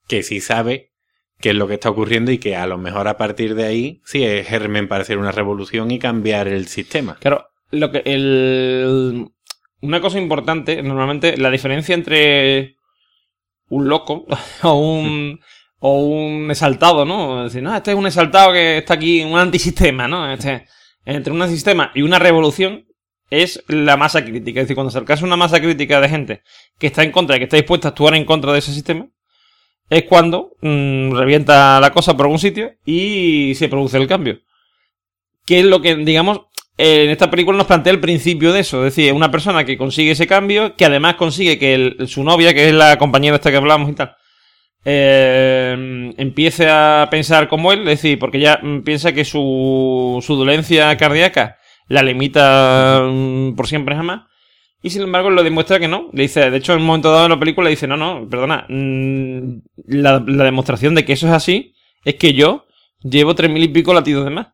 que sí sabe qué es lo que está ocurriendo y que a lo mejor a partir de ahí sí es germen para hacer una revolución y cambiar el sistema. Claro, lo que el una cosa importante, normalmente la diferencia entre un loco o un o un exaltado, ¿no? Es decir, no, este es un exaltado que está aquí, un antisistema, ¿no? Este, entre un antisistema y una revolución es la masa crítica. Es decir, cuando alcanza una masa crítica de gente que está en contra que está dispuesta a actuar en contra de ese sistema, es cuando mm, revienta la cosa por algún sitio y se produce el cambio. Que es lo que, digamos, en esta película nos plantea el principio de eso. Es decir, una persona que consigue ese cambio, que además consigue que su novia, que es la compañera esta que hablamos y tal, eh, empiece a pensar como él, es decir, porque mm, piensa que su, su dolencia cardíaca la limita mm, por siempre jamás. Y sin embargo, lo demuestra que no. Le dice, de hecho, en un momento dado en la película, le dice, no, no, perdona. mm, la, la demostración de que eso es así es que yo llevo tres mil y pico latidos de más.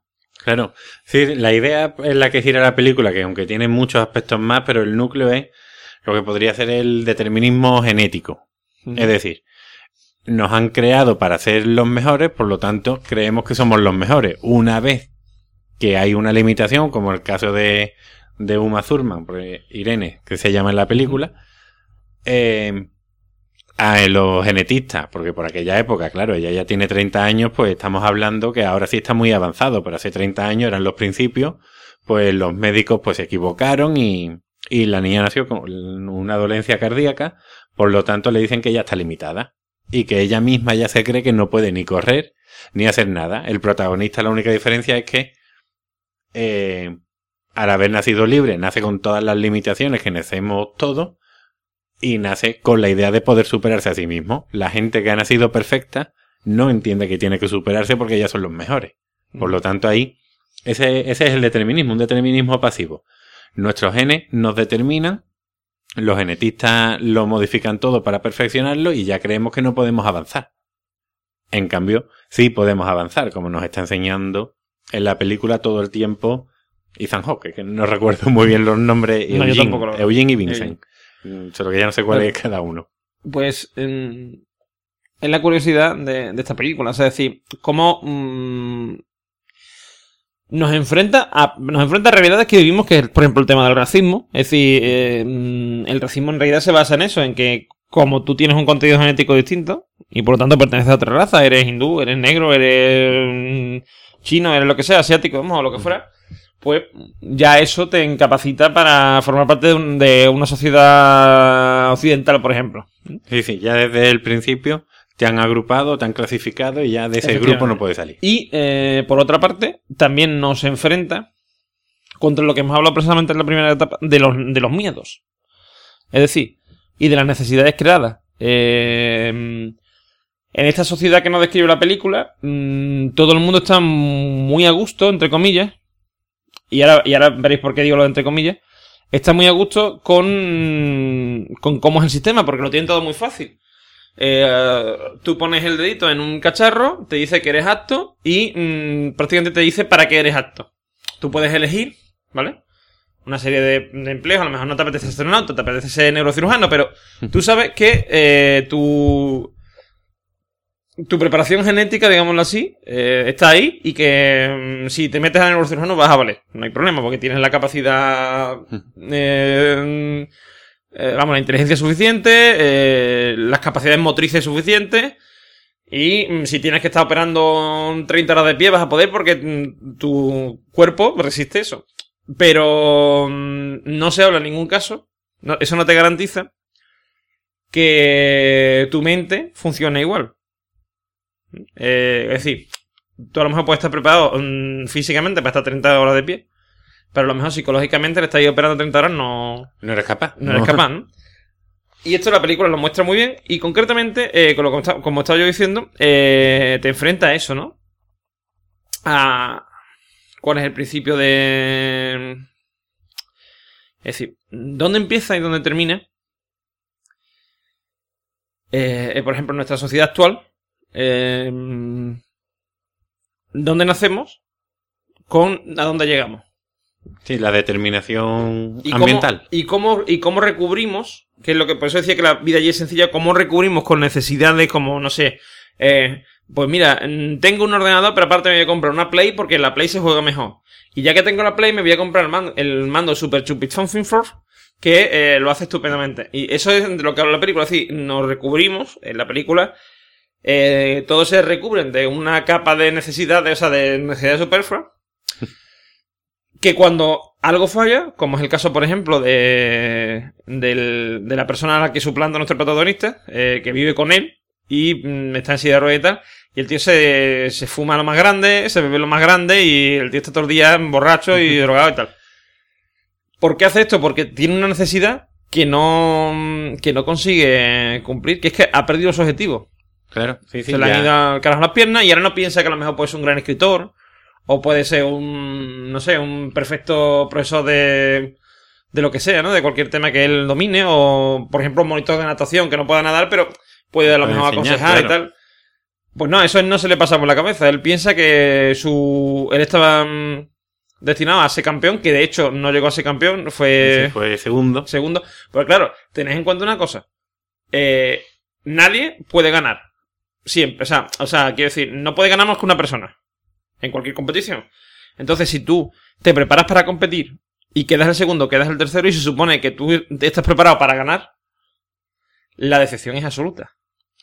Claro, sí, la idea en la que gira la película, que aunque tiene muchos aspectos más, pero el núcleo es lo que podría ser el determinismo genético. Es decir, nos han creado para ser los mejores, por lo tanto, creemos que somos los mejores. Una vez que hay una limitación, como el caso de, de Uma Thurman, pues, Irene, que se llama en la película, eh, a los genetistas, porque por aquella época, claro, ella ya tiene 30 años, pues estamos hablando que ahora sí está muy avanzado, pero hace 30 años eran los principios, pues los médicos pues se equivocaron y, y la niña nació con una dolencia cardíaca, por lo tanto le dicen que ella está limitada y que ella misma ya se cree que no puede ni correr ni hacer nada. El protagonista la única diferencia es que eh, al haber nacido libre nace con todas las limitaciones que nacemos todos y nace con la idea de poder superarse a sí mismo. La gente que ha nacido perfecta no entiende que tiene que superarse porque ya son los mejores. Por lo tanto, ahí, ese, ese es el determinismo, un determinismo pasivo. Nuestros genes nos determinan, los genetistas lo modifican todo para perfeccionarlo y ya creemos que no podemos avanzar. En cambio, sí podemos avanzar, como nos está enseñando en la película todo el tiempo Ethan Hawke, que no recuerdo muy bien los nombres, No, Eugene, tampoco lo- Eugene y Vincent. Solo que ya no sé cuál es cada uno. pues, mm, es la curiosidad de, de esta película. O sea, es decir, cómo mm, nos enfrenta a nos enfrenta a realidades que vivimos, que es, por ejemplo, el tema del racismo. Es decir, eh, mm, el racismo en realidad se basa en eso, en que como tú tienes un contenido genético distinto y por lo tanto perteneces a otra raza, eres hindú, eres negro, eres mm, chino, eres lo que sea, asiático, vamos, o lo que fuera, pues ya eso te incapacita para formar parte de, un- de una sociedad occidental, por ejemplo. Sí, sí, ya desde el principio te han agrupado, te han clasificado y ya de ese grupo no puedes salir. Y eh, por otra parte, también nos enfrenta contra lo que hemos hablado precisamente en la primera etapa de los, de los miedos. Es decir, y de las necesidades creadas. Eh, en esta sociedad que nos describe la película, mm, todo el mundo está muy a gusto, entre comillas. Y ahora, y ahora veréis por qué digo lo de entre comillas. Está muy a gusto con, con cómo es el sistema, porque lo tienen todo muy fácil. Eh, tú pones el dedito en un cacharro, te dice que eres apto y mm, prácticamente te dice para qué eres apto. Tú puedes elegir, ¿vale? Una serie de, de empleos, a lo mejor no te apetece ser astronauta, te apetece ser neurocirujano, pero tú sabes que eh, tu, tu preparación genética, digámoslo así, eh, está ahí y que mm, si te metes a neurocirujano vas a valer. No hay problema porque tienes la capacidad... eh, eh, vamos, la inteligencia suficiente, las capacidades motrices suficientes. Y mm, si tienes que estar operando 30 horas de pie, vas a poder porque mm, tu cuerpo resiste eso. Pero no se habla en ningún caso, no- eso no te garantiza que tu mente funcione igual. Eh, es decir, tú a lo mejor puedes estar preparado mm, físicamente para estar 30 horas de pie, pero a lo mejor psicológicamente le estás ahí operando 30 horas no, No eres capaz. no eres capaz, ¿no? Y esto la película lo muestra muy bien y concretamente, eh, con lo que está- como estaba yo diciendo, eh, te enfrenta a eso, ¿no? A cuál es el principio de... Es decir, ¿dónde empieza y dónde termina? Eh, eh, por ejemplo, en nuestra sociedad actual, eh, ¿dónde nacemos? Con a dónde llegamos. Sí, la determinación ¿Y cómo, ambiental. y cómo, y cómo recubrimos, que es lo que por eso decía que la vida allí es sencilla, cómo recubrimos con necesidades como, no sé, eh, pues mira, mm, tengo un ordenador, pero aparte me voy a comprar una Play porque la Play se juega mejor. Y ya que tengo la Play, me voy a comprar el mando, el mando Super Stupid Something Force, que eh, lo hace estupendamente. Y eso es de lo que habla la película, decir, nos recubrimos en la película, eh, todos se recubren de una capa de necesidades, o sea, de necesidades superfluas, que cuando algo falla, como es el caso, por ejemplo, de, del- de la persona a la que suplanta nuestro protagonista, eh, que vive con él y mm, está en silla de ruedas y tal, y el tío se, se fuma lo más grande, se bebe lo más grande y el tío está todo el día borracho y drogado y tal. ¿Por qué hace esto? Porque tiene una necesidad que no, que no consigue cumplir, que es que ha perdido su objetivo. Claro, sí, sí. se le ya- han ido al carajo las piernas y ahora no piensa que a lo mejor puede ser un gran escritor o puede ser un, no sé, un perfecto profesor de, de lo que sea, ¿no? De cualquier tema que él domine o, por ejemplo, un monitor de natación que no pueda nadar, pero puede a lo Puede mejor enseñar, aconsejar y tal. Pues no, eso no se le pasa por la cabeza. Él piensa que su, él estaba mm, destinado a ser campeón, que de hecho no llegó a ser campeón, fue sí, fue segundo. segundo. Pero claro, tened en cuenta una cosa. Eh, nadie puede ganar. Siempre. O sea, o sea, quiero decir, no puede ganar más que una persona. En cualquier competición. Entonces, si tú te preparas para competir y quedas el segundo, quedas el tercero y se supone que tú estás preparado para ganar, la decepción es absoluta.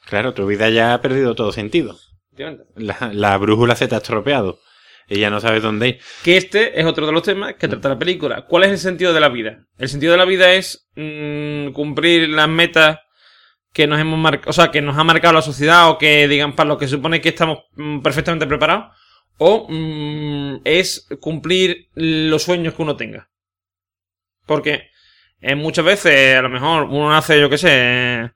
Claro, tu vida ya ha perdido todo sentido. La, la brújula se te ha estropeado. Y ya no sabes dónde ir. Que este es otro de los temas que trata la película. ¿Cuál es el sentido de la vida? El sentido de la vida es mm, cumplir las metas que nos hemos marcado, o sea, que nos ha marcado la sociedad o que digan para lo que supone que estamos mm, perfectamente preparados. O mm, es cumplir los sueños que uno tenga. Porque eh, muchas veces, a lo mejor, uno nace, yo qué sé,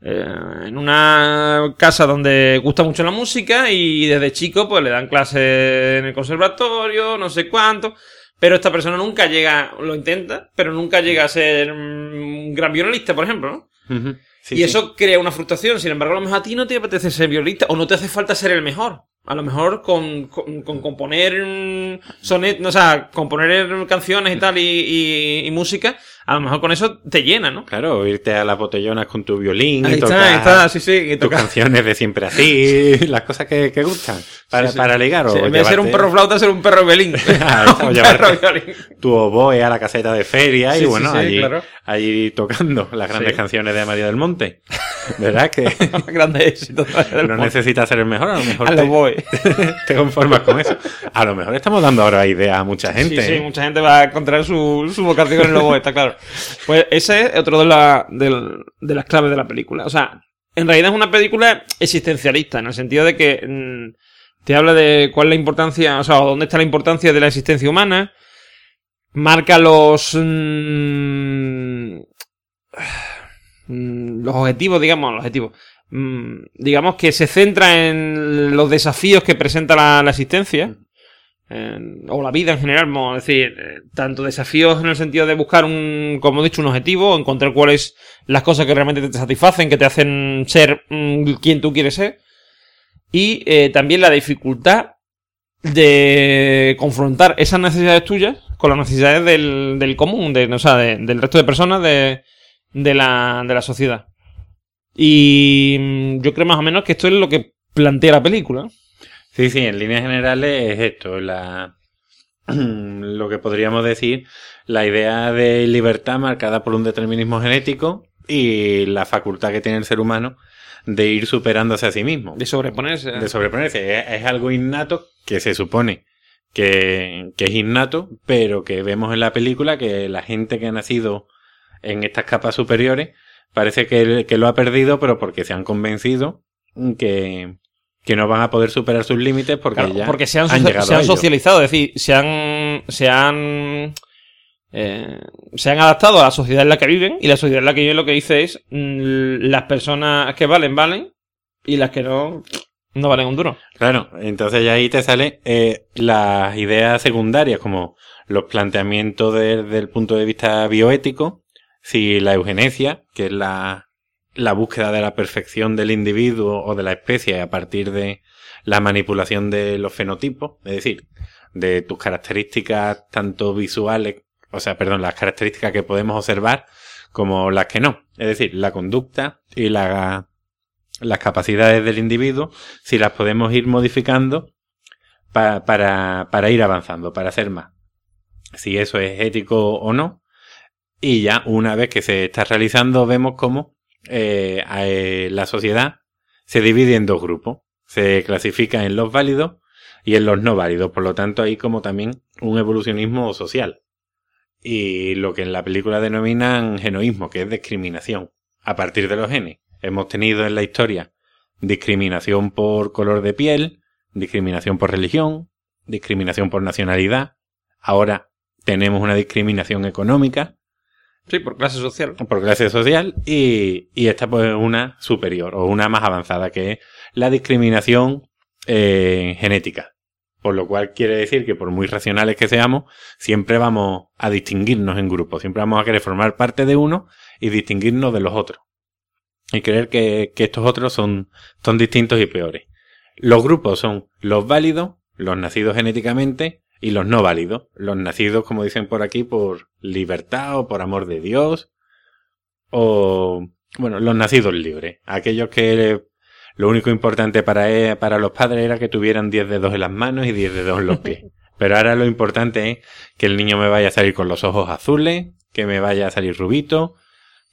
eh, en una casa donde gusta mucho la música y desde chico pues le dan clases en el conservatorio, no sé cuánto, pero esta persona nunca llega, lo intenta, pero nunca llega a ser mm, un gran violinista, por ejemplo, ¿no? Sí, y sí. eso crea una frustración, sin embargo a lo mejor a ti no te apetece ser violinista o no te hace falta ser el mejor. a lo mejor con, con, con componer sonet, o sea, componer canciones y tal y, y- y música, a lo mejor con eso te llena, ¿no? Claro, irte a las botellonas con tu violín Ahí y está, tocar ahí está, sí, sí, y tus canciones de siempre así, las cosas que, que gustan, para, Sí, sí. para ligar o Sí, en vez de ser un perro flauta, ser un perro violín. Ah, está, o tu oboe a la caseta de feria y bueno, allí, claro. allí tocando las grandes canciones de María del Monte. ¿Verdad? Que Grande éxito. del no necesitas ser el mejor, a lo mejor A te, voy. te conformas con eso. A lo mejor estamos dando ahora ideas a mucha gente. Sí, sí, ¿eh? mucha gente va a encontrar su, su vocación en el lobo, está claro. Pues ese es otro de, de las claves de la película. O sea, en realidad es una película existencialista, en el sentido de que mm, te habla de cuál es la importancia, o sea, dónde está la importancia de la existencia humana, marca los... mm, los objetivos, digamos, los objetivos. Mm, digamos que se centra en los desafíos que presenta la existencia o la vida en general, vamos decir, eh, tanto desafíos en el sentido de buscar un, como he dicho, un objetivo, encontrar cuáles las cosas que realmente te satisfacen, que te hacen ser mm, quien tú quieres ser, y eh, también la dificultad de confrontar esas necesidades tuyas con las necesidades del, común, de, o sea, de- del resto de personas de, de, la, de la sociedad. Y mm, yo creo más o menos que esto es lo que plantea la película. Sí, sí, en líneas generales es esto, la lo que podríamos decir, la idea de libertad marcada por un determinismo genético y la facultad que tiene el ser humano de ir superándose a sí mismo, De sobreponerse. de sobreponerse. Es, es algo innato que se supone que, que es innato, pero que vemos en la película que la gente que ha nacido en estas capas superiores parece que, que lo ha perdido, pero porque se han convencido que, que no van a poder superar sus límites porque Claro, ya porque se han, han socia- llegado se han socializado, es decir, se han, se han, eh, se han adaptado a la sociedad en la que viven y la sociedad en la que viven lo que dice es mm, las personas que valen, valen y las que no, no valen un duro. Claro, entonces ya ahí te salen eh, las ideas secundarias, como los planteamientos desde el punto de vista bioético, si la eugenesia, que es la, la búsqueda de la perfección del individuo o de la especie a partir de la manipulación de los fenotipos, es decir, de tus características tanto visuales, o sea, perdón, las características que podemos observar como las que no, es decir, la conducta y la, las capacidades del individuo, si las podemos ir modificando pa- para, para ir avanzando, para hacer más. Si eso es ético o no. Y ya una vez que se está realizando, vemos cómo eh, eh, la sociedad se divide en dos grupos. Se clasifica en los válidos y en los no válidos. Por lo tanto, hay como también un evolucionismo social. Y lo que en la película denominan genoísmo, que es discriminación a partir de los genes. Hemos tenido en la historia discriminación por color de piel, discriminación por religión, discriminación por nacionalidad. Ahora tenemos una discriminación económica Sí, por clase social. por clase social y, esta pues es una superior o una más avanzada que es la discriminación eh, genética. Por lo cual quiere decir que por muy racionales que seamos, siempre vamos a distinguirnos en grupos, siempre vamos a querer formar parte de uno y distinguirnos de los otros. Y creer que, que estos otros son, son distintos y peores. Los grupos son los válidos, los nacidos genéticamente, y los no válidos, los nacidos, como dicen por aquí, por libertad o por amor de Dios, o, bueno, los nacidos libres, aquellos que lo único importante para, e- para los padres era que tuvieran 10 dedos en las manos y 10 dedos en los pies. Pero ahora lo importante es que el niño me vaya a salir con los ojos azules, que me vaya a salir rubito,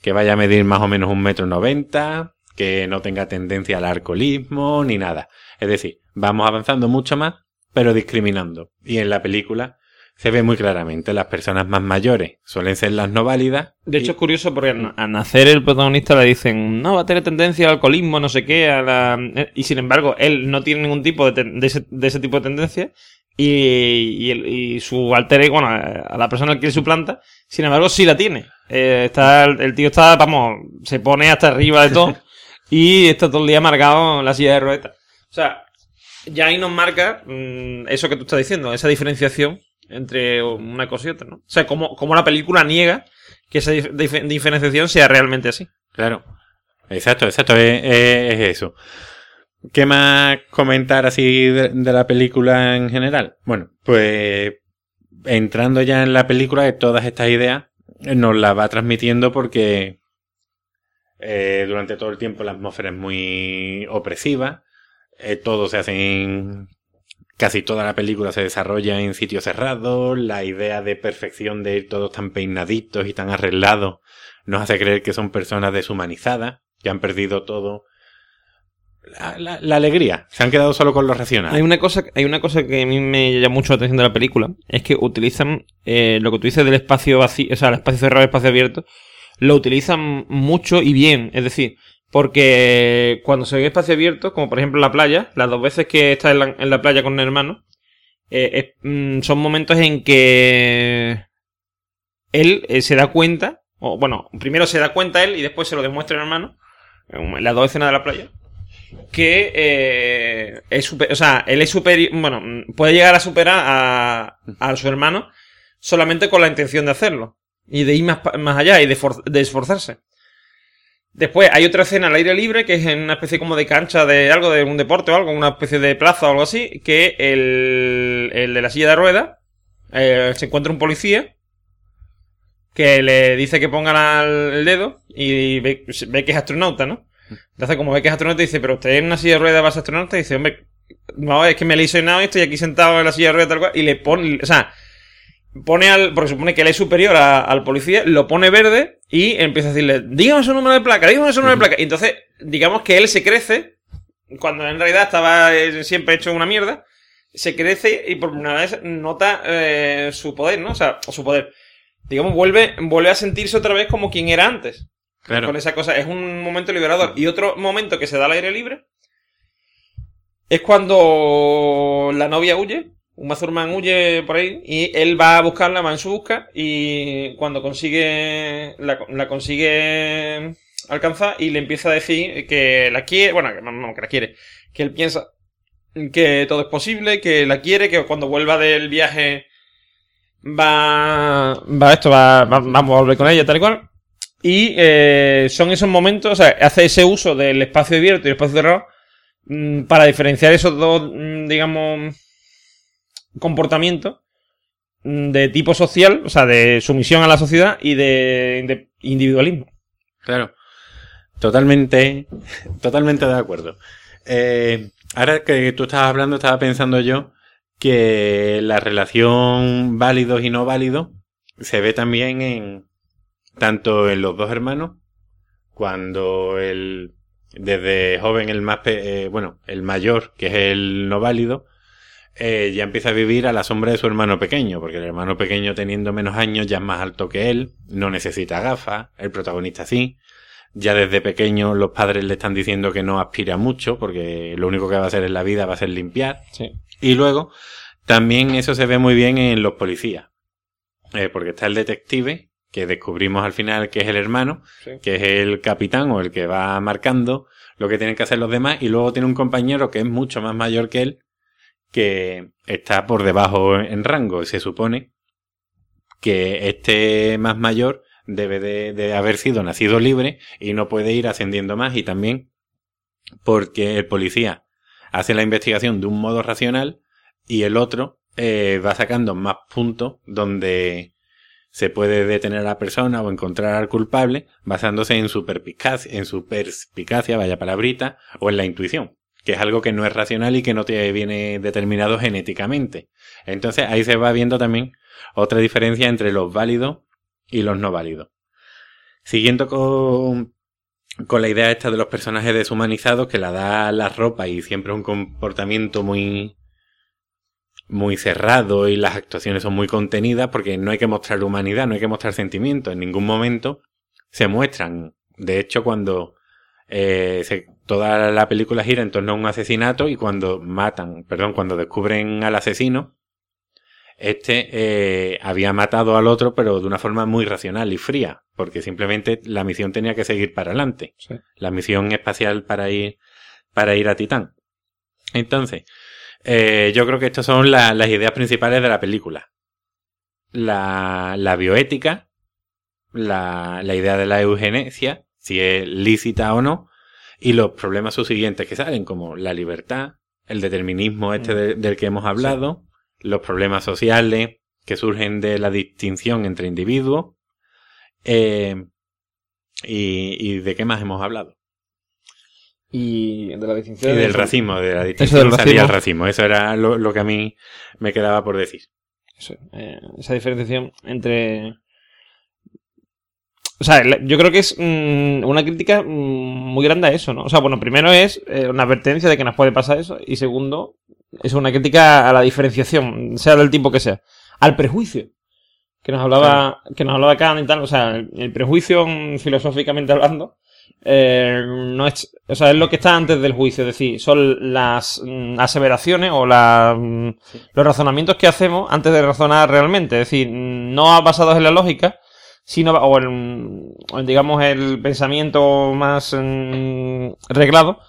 que vaya a medir más o menos un metro noventa, que no tenga tendencia al alcoholismo, ni nada. Es decir, vamos avanzando mucho más, pero discriminando. Y en la película se ve muy claramente, las personas más mayores suelen ser las no válidas. De y- hecho, es curioso porque al- nacer el protagonista le dicen, no, va a tener tendencia al alcoholismo, no sé qué, a la... y sin embargo, él no tiene ningún tipo de, de, ese, de ese tipo de tendencia, y, y, el- y su alter ego, bueno, a la persona que él suplanta, sin embargo, sí la tiene. Eh, está, el, el tío está, vamos, se pone hasta arriba de todo, y está todo el día marcado en la silla de ruedas. O sea, ya ahí nos marca mm, eso que tú estás diciendo, esa diferenciación entre una cosa y otra, ¿no? O sea, como, como la película niega que esa dif- dif- diferenciación sea realmente así. Claro. Exacto, exacto, es, es- es eso. ¿Qué más comentar así de, la película en general? Bueno, pues entrando ya en la película, todas estas ideas nos las va transmitiendo porque eh, durante todo el tiempo la atmósfera es muy opresiva. Eh, todo se hace en. Casi toda la película se desarrolla en sitios cerrados. La idea de perfección de ir todos tan peinaditos y tan arreglados nos hace creer que son personas deshumanizadas, que han perdido todo. La, la- alegría. Se han quedado solo con lo racional. Hay una cosa, hay una cosa que a mí me llama mucho la atención de la película, es que utilizan eh, lo que tú dices del espacio vacío, o sea, el espacio cerrado, el espacio abierto, lo utilizan mucho y bien, es decir, porque cuando se ve espacio abierto, como por ejemplo en la playa, las dos veces que en la, en la playa con un hermano, eh, mm, son momentos en que él eh, se da cuenta, o bueno, primero se da cuenta él y después se lo demuestra el hermano, en las dos escenas de la playa, que eh, es super- o sea, él es superior, bueno, mm, puede llegar a superar a, a su hermano solamente con la intención de hacerlo y de ir más, más allá y de esforzarse. Después hay otra escena al aire libre que es en una especie como de cancha de algo, de un deporte o algo, una especie de plaza o algo así, que el, el de la silla de ruedas eh, se encuentra un policía que le dice que ponga el dedo y ve, ve que es astronauta, ¿no? Entonces, como ve que es astronauta, dice, pero usted en una silla de ruedas va a ser astronauta, y dice, hombre, no, es que me lesionado y estoy aquí sentado en la silla de ruedas tal cual, y le pone, o sea, pone al, porque supone que él es superior a- al policía, lo pone verde y empieza a decirle, dígame su número de placa, dígame su número de placa. Y entonces, digamos que él se crece, cuando en realidad estaba eh, siempre hecho una mierda, se crece y por primera vez nota eh, su poder, ¿no? O sea, su poder. Digamos, vuelve, vuelve a sentirse otra vez como quien era antes Claro. con esa cosa. Es un momento liberador. Y otro momento que se da al aire libre es cuando la novia huye. Un Mazurman huye por ahí y él va a buscarla, va en su busca y cuando consigue la, consigue alcanzar y le empieza a decir que la quiere, bueno, que no, que la quiere, que él piensa que todo es posible, que la quiere, que cuando vuelva del viaje va, va esto, va, va- a volver con ella tal y cual. Y eh, son esos momentos, o sea, hace ese uso del espacio abierto y el espacio cerrado mm, para diferenciar esos dos, mm, digamos, comportamientos mm, de tipo social, o sea, de sumisión a la sociedad y de, individualismo. Claro. Totalmente, totalmente de acuerdo. Eh, ahora que tú estabas hablando, estaba pensando yo que la relación válidos y no válidos se ve también en tanto en los dos hermanos, cuando el desde joven el más eh, bueno el mayor que es el no válido eh, ya empieza a vivir a la sombra de su hermano pequeño, porque el hermano pequeño teniendo menos años ya es más alto que él, no necesita gafas, el protagonista sí. Ya desde pequeño los padres le están diciendo que no aspira mucho, porque lo único que va a hacer en la vida va a ser limpiar. Sí. Y luego, también eso se ve muy bien en los policías. Eh, porque está el detective, que descubrimos al final que es el hermano, Sí. que es el capitán o el que va marcando lo que tienen que hacer los demás, y luego tiene un compañero que es mucho más mayor que él, que está por debajo en rango, se supone que este más mayor debe de, de haber sido nacido libre y no puede ir ascendiendo más, y también porque el policía hace la investigación de un modo racional y el otro eh, va sacando más puntos donde se puede detener a la persona o encontrar al culpable basándose en su perspicacia, en su perspicacia, vaya palabrita, o en la intuición, que es algo que no es racional y que no te viene determinado genéticamente. Entonces ahí se va viendo también otra diferencia entre los válidos y los no válidos. Siguiendo con, con la idea esta de los personajes deshumanizados que la da la ropa y siempre un comportamiento muy muy cerrado y las actuaciones son muy contenidas porque no hay que mostrar humanidad, no hay que mostrar sentimientos, en ningún momento se muestran. De hecho, cuando eh, se- toda la película gira en torno a un asesinato y cuando matan, perdón, cuando descubren al asesino, este eh, había matado al otro pero de una forma muy racional y fría, porque simplemente la misión tenía que seguir para adelante Sí. la misión espacial para ir, para ir a Titán. Entonces, eh, yo creo que estas son la- las ideas principales de la película. La, la bioética, la, la idea de la eugenesia, si es lícita o no, y los problemas subsiguientes que salen, como la libertad, el determinismo este Mm. de- del que hemos hablado, los problemas sociales que surgen de la distinción entre individuos, eh, y, y de qué más hemos hablado. Y de la Y distinción. del eso- racismo, de la del distinción salía racismo. el racismo. Eso era lo, lo que a mí me quedaba por decir. eso, eh, esa diferenciación entre. O sea, yo creo que es mm, una crítica mm, muy grande a eso, ¿no? O sea, bueno, primero es eh, una advertencia de que nos puede pasar eso, y segundo, es una crítica a la diferenciación, sea del tipo que sea. Al prejuicio. Que nos hablaba, que nos hablaba Kant y tal. O sea, el, el prejuicio, mm, filosóficamente hablando, eh, no es, o sea, es lo que está antes del juicio. Es decir, son las mm, aseveraciones o la, mm, los razonamientos que hacemos antes de razonar realmente. Es decir, no basados en la lógica, sino, o en, digamos, el pensamiento más mm, reglado,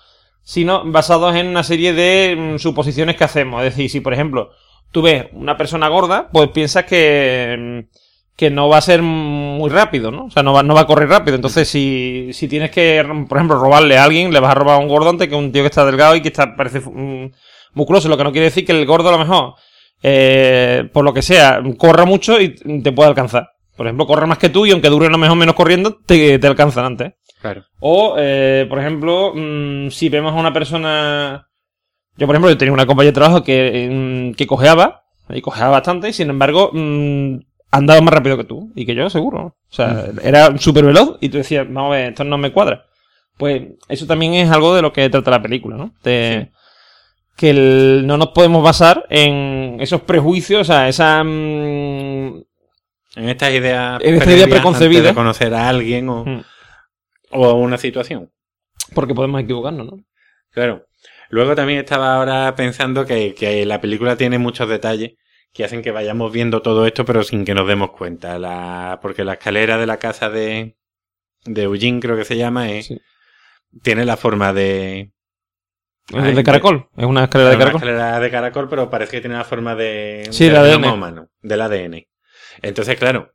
sino basados en una serie de mm, suposiciones que hacemos. Es decir, si por ejemplo tú ves una persona gorda, pues piensas que, mm, que no va a ser muy rápido, ¿no? O sea, no va, no va a correr rápido. Entonces, si, si tienes que, por ejemplo, robarle a alguien, le vas a robar a un gordo antes que un tío que está delgado y que está, parece mm, musculoso. Lo que no quiere decir que el gordo a lo mejor, eh, por lo que sea, corra mucho y te pueda alcanzar. Por ejemplo, corre más que tú y aunque dure lo mejor menos corriendo, te, te alcanzan antes. Claro. O, eh, por ejemplo, mm, si vemos a una persona. Yo, por ejemplo, yo tenía una compañera de trabajo que, mm, que cojeaba, y cojeaba bastante, y sin embargo, mm, andaba más rápido que tú, y que yo, seguro. O sea, era súper veloz, y tú decías, vamos a ver, esto no me cuadra. Pues eso también es algo de lo que trata la película, ¿no? De- Que el- no nos podemos basar en esos prejuicios, o sea, esa. En estas ideas, En esta idea preconcebida. antes de conocer a alguien o, mm, o a una situación. porque podemos equivocarnos, ¿no? Claro. Luego también estaba ahora pensando que, que la película tiene muchos detalles que hacen que vayamos viendo todo esto, pero sin que nos demos cuenta. La, porque la escalera de la casa de, de Eugene, creo que se llama, es, Sí. tiene la forma de. Es de caracol, es una escalera de una caracol. escalera de caracol, pero parece que tiene la forma de. Sí, del genoma ADN. humano, del ADN. Entonces, claro,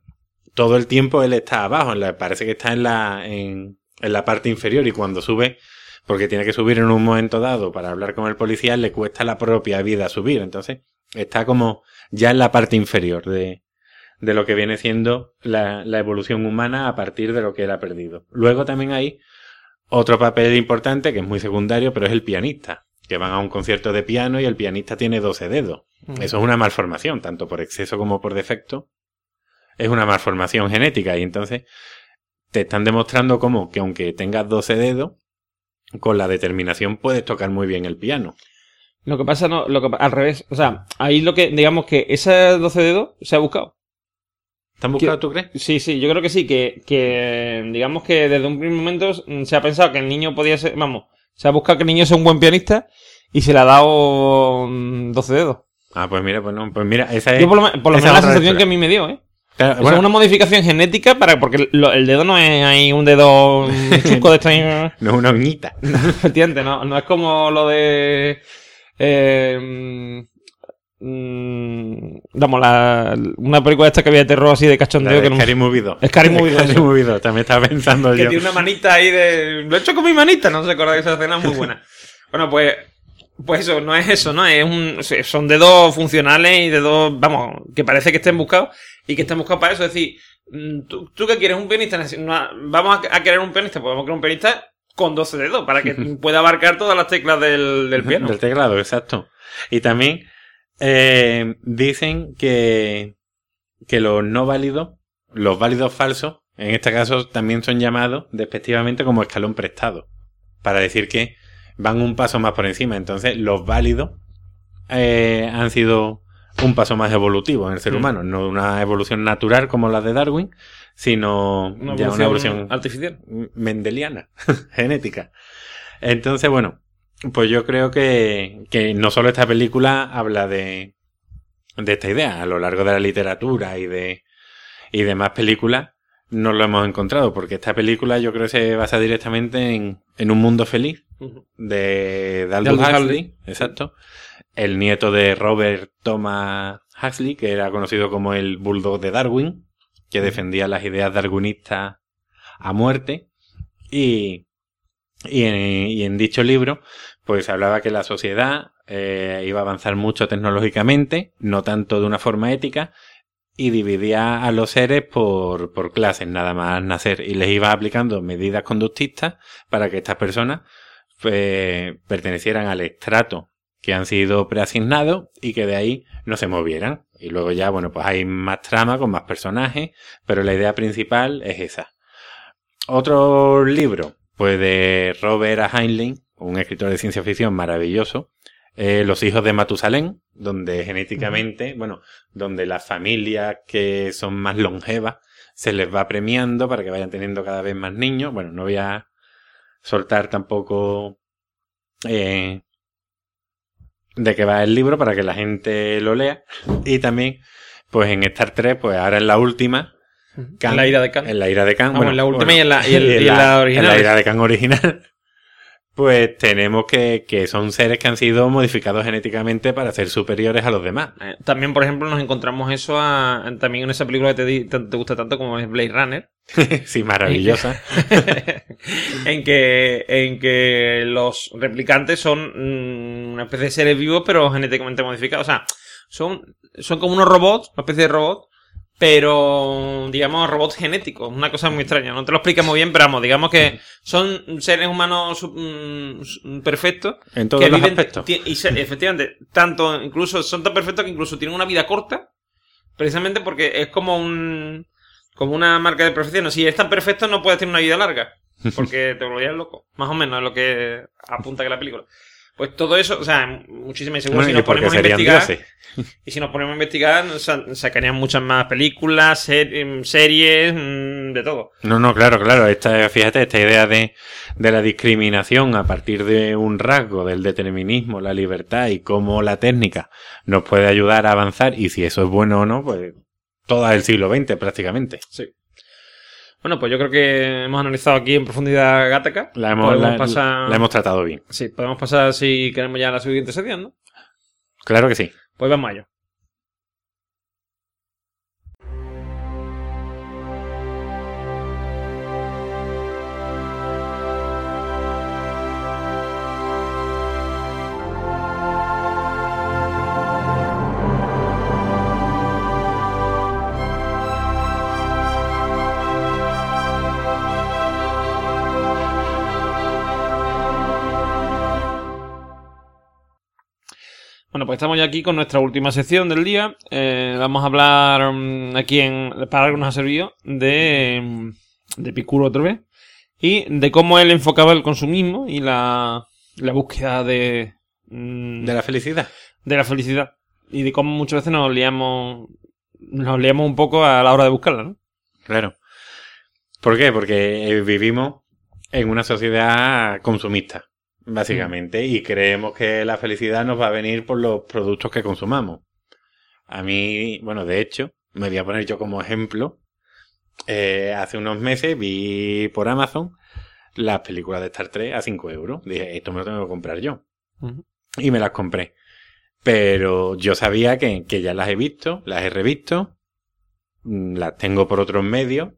todo el tiempo él está abajo, en la- parece que está en la, en, en la parte inferior y cuando sube, porque tiene que subir en un momento dado para hablar con el policía, le cuesta la propia vida subir. Entonces, está como ya en la parte inferior de, de lo que viene siendo la, la evolución humana a partir de lo que él ha perdido. Luego también hay otro papel importante que es muy secundario, pero es el pianista, que van a un concierto de piano y el pianista tiene 12 dedos. Eso es una malformación, tanto por exceso como por defecto. Es una malformación genética y entonces te están demostrando como que aunque tengas 12 dedos, con la determinación puedes tocar muy bien el piano. Lo que pasa, no, lo que, al revés. O sea, ahí lo que, digamos que ese 12 dedos se ha buscado. ¿Te han buscado, tú crees? Sí, sí, yo creo que sí, que, que digamos que desde un primer momento mm, se ha pensado que el niño podía ser, vamos, se ha buscado que el niño sea un buen pianista y se le ha dado mm, 12 dedos. Ah, pues mira, pues no, pues mira, esa es. Yo por lo, por menos la sensación que a mí me dio, ¿eh? Claro, es bueno, una modificación genética para, porque lo- el dedo no es ahí un dedo chusco de esta no es una uñita. Efectivamente, no, no es como lo de. Eh, mm, vamos, la, una película esta que había de terror así de La cachondeo de que no. Scary Movie 2. Scary Movie 2, Scary 2, también estaba pensando Que yo. tiene una manita ahí de. Lo he hecho con mi manita, no se de esa escena muy buena. Bueno, pues. Pues eso, no es eso, ¿no? Es un, son dedos funcionales y dedos, vamos, que parece que estén buscados y que estén buscados para eso. Es decir, mm, ¿tú, tú qué quieres? ¿Un pianista? Vamos a, a querer un pianista, pues vamos a querer un pianista con 12 dedos para que pueda abarcar todas las teclas del, del piano. Del teclado, exacto. Y también eh, dicen que, que los no válidos, los válidos falsos, en este caso también son llamados despectivamente como escalón prestado. Para decir que van un paso más por encima. Entonces, los válidos eh, han sido un paso más evolutivo en el ser Mm. humano. No una evolución natural como la de Darwin, sino Una ya una evolución artificial. mendeliana, genética. Entonces, bueno, pues yo creo que, que no solo esta película habla de, de esta idea, a lo largo de la literatura y de, y de más películas, no lo hemos encontrado, porque esta película yo creo que se basa directamente en, en un mundo feliz de, de Aldous Huxley, Huxley. exacto, el nieto de Robert Thomas Huxley, que era conocido como el Bulldog de Darwin, que defendía las ideas darwinistas a muerte, y, Y en, y en dicho libro, pues hablaba que la sociedad eh, iba a avanzar mucho tecnológicamente, no tanto de una forma ética, y dividía a los seres por, por clases, nada más nacer, y les iba aplicando medidas conductistas para que estas personas pues, pertenecieran al estrato que han sido preasignados y que de ahí no se movieran. Y luego ya, bueno, pues hay más trama con más personajes, pero la idea principal es esa. Otro libro, pues de Robert Heinlein, un escritor de ciencia ficción maravilloso, eh, Los hijos de Matusalén, donde genéticamente, bueno, donde las familias que son más longevas se les va premiando para que vayan teniendo cada vez más niños. Bueno, no voy a soltar tampoco eh, de qué va el libro para que la gente lo lea. Y también, pues en Star 3, pues ahora en la última. En la ira de Khan. En la ira de Khan. Ah, bueno, en la última y en la- y en- y en la original. En la ira de Khan original. Pues tenemos que, que son seres que han sido modificados genéticamente para ser superiores a los demás. Eh, También, por ejemplo, nos encontramos eso a- también en esa película que te, te, te gusta tanto como es Blade Runner. sí, maravillosa. en que en que los replicantes son mm, una especie de seres vivos pero genéticamente modificados. O sea, son, son como unos robots, una especie de robot, pero digamos robots genéticos. Una cosa muy extraña. No te lo explica muy bien, pero vamos, digamos que son seres humanos mm, su- perfectos. En todos que los viven- aspectos. y se- efectivamente, tanto, incluso son tan perfectos que incluso tienen una vida corta, precisamente porque es como un, como una marca de perfección. Si es tan perfecto, no puedes tener una vida larga, porque te volverías loco. Más o menos es lo que apunta que la película. Pues todo eso, o sea, muchísimo. Y seguro Bueno, si nos ponemos a investigar, dioses. y si nos ponemos a investigar, sa- sacarían muchas más películas, ser- em, series, mm, de todo. No, no, claro, claro. Esta, fíjate, esta idea de, de la discriminación a partir de un rasgo del determinismo, la libertad y cómo la técnica nos puede ayudar a avanzar y si eso es bueno o no, pues todo el siglo XX prácticamente. Sí. Bueno, pues yo creo que hemos analizado aquí en profundidad Gattaca. La hemos, Podemos la- pasar- la hemos tratado bien. Sí, podemos pasar si queremos ya a la siguiente sección, ¿no? Claro que sí. Pues vamos a ello. Pues estamos ya aquí con nuestra última sección del día. Eh, vamos a hablar mm, aquí en para algo nos ha servido de, mm, de Epicuro otra vez y de cómo él enfocaba el consumismo y la, la búsqueda de, mm, De la felicidad. de la felicidad y de cómo muchas veces nos liamos nos liamos un poco a la hora de buscarla, ¿no? Claro. ¿Por qué? Porque vivimos en una sociedad consumista, básicamente, y creemos que la felicidad nos va a venir por los productos que consumamos. A mí, bueno, de hecho, me voy a poner yo como ejemplo. Eh, hace unos meses vi por Amazon las películas de Star Trek a 5 euros. Dije, esto me lo tengo que comprar yo. Y me las compré. Pero yo sabía que, que ya las he visto, las he revisto, mm, las tengo por otros medios,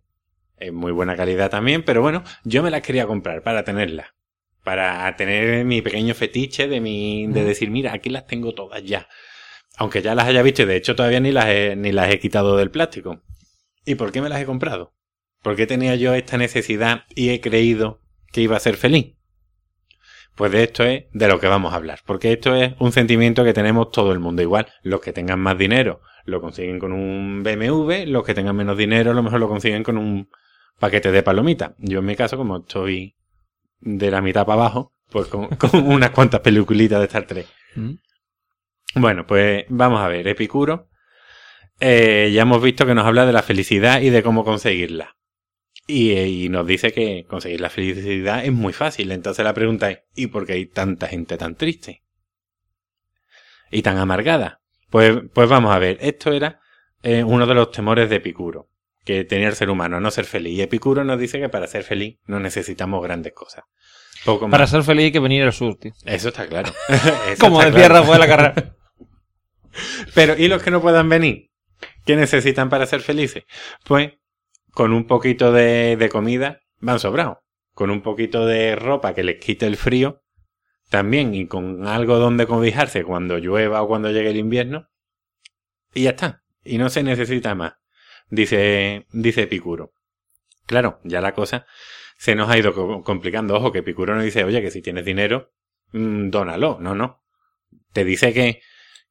en muy buena calidad también, pero bueno, yo me las quería comprar para tenerlas. Para tener mi pequeño fetiche de mi, de decir, mira, aquí las tengo todas ya. Aunque ya las haya visto y de hecho todavía ni las he, ni las he quitado del plástico. ¿Y por qué me las he comprado? ¿Por qué tenía yo esta necesidad y he creído que iba a ser feliz? Pues de esto es de lo que vamos a hablar, porque esto es un sentimiento que tenemos todo el mundo. Igual, los que tengan más dinero lo consiguen con un BMW, los que tengan menos dinero a lo mejor lo consiguen con un paquete de palomitas. Yo en mi caso, como estoy de la mitad para abajo, pues con, con unas cuantas peliculitas de Star Trek. Bueno, pues vamos a ver, Epicuro. eh, ya hemos visto que nos habla de la felicidad y de cómo conseguirla. Y, eh, y nos dice que conseguir la felicidad es muy fácil. Entonces la pregunta es, ¿y por qué hay tanta gente tan triste? Y tan amargada. Pues, pues vamos a ver, esto era eh, uno de los temores de Epicuro, que tenía el ser humano, no ser feliz. Y Epicuro nos dice que para ser feliz no necesitamos grandes cosas. Poco más. Para ser feliz hay que venir al sur, tío. Eso está claro. Eso Como está claro. Rafael la carrera. Pero, ¿y los que no puedan venir? ¿Qué necesitan para ser felices? Pues, con un poquito de, de comida van sobrados. con un poquito de ropa que les quite el frío, también, y con algo donde cobijarse cuando llueva o cuando llegue el invierno, y ya está. Y no se necesita más, dice, dice Epicuro. Claro, ya la cosa se nos ha ido co- complicando. Ojo, que Epicuro no dice, oye, que si tienes dinero, mm, dónalo. No, no. Te dice que,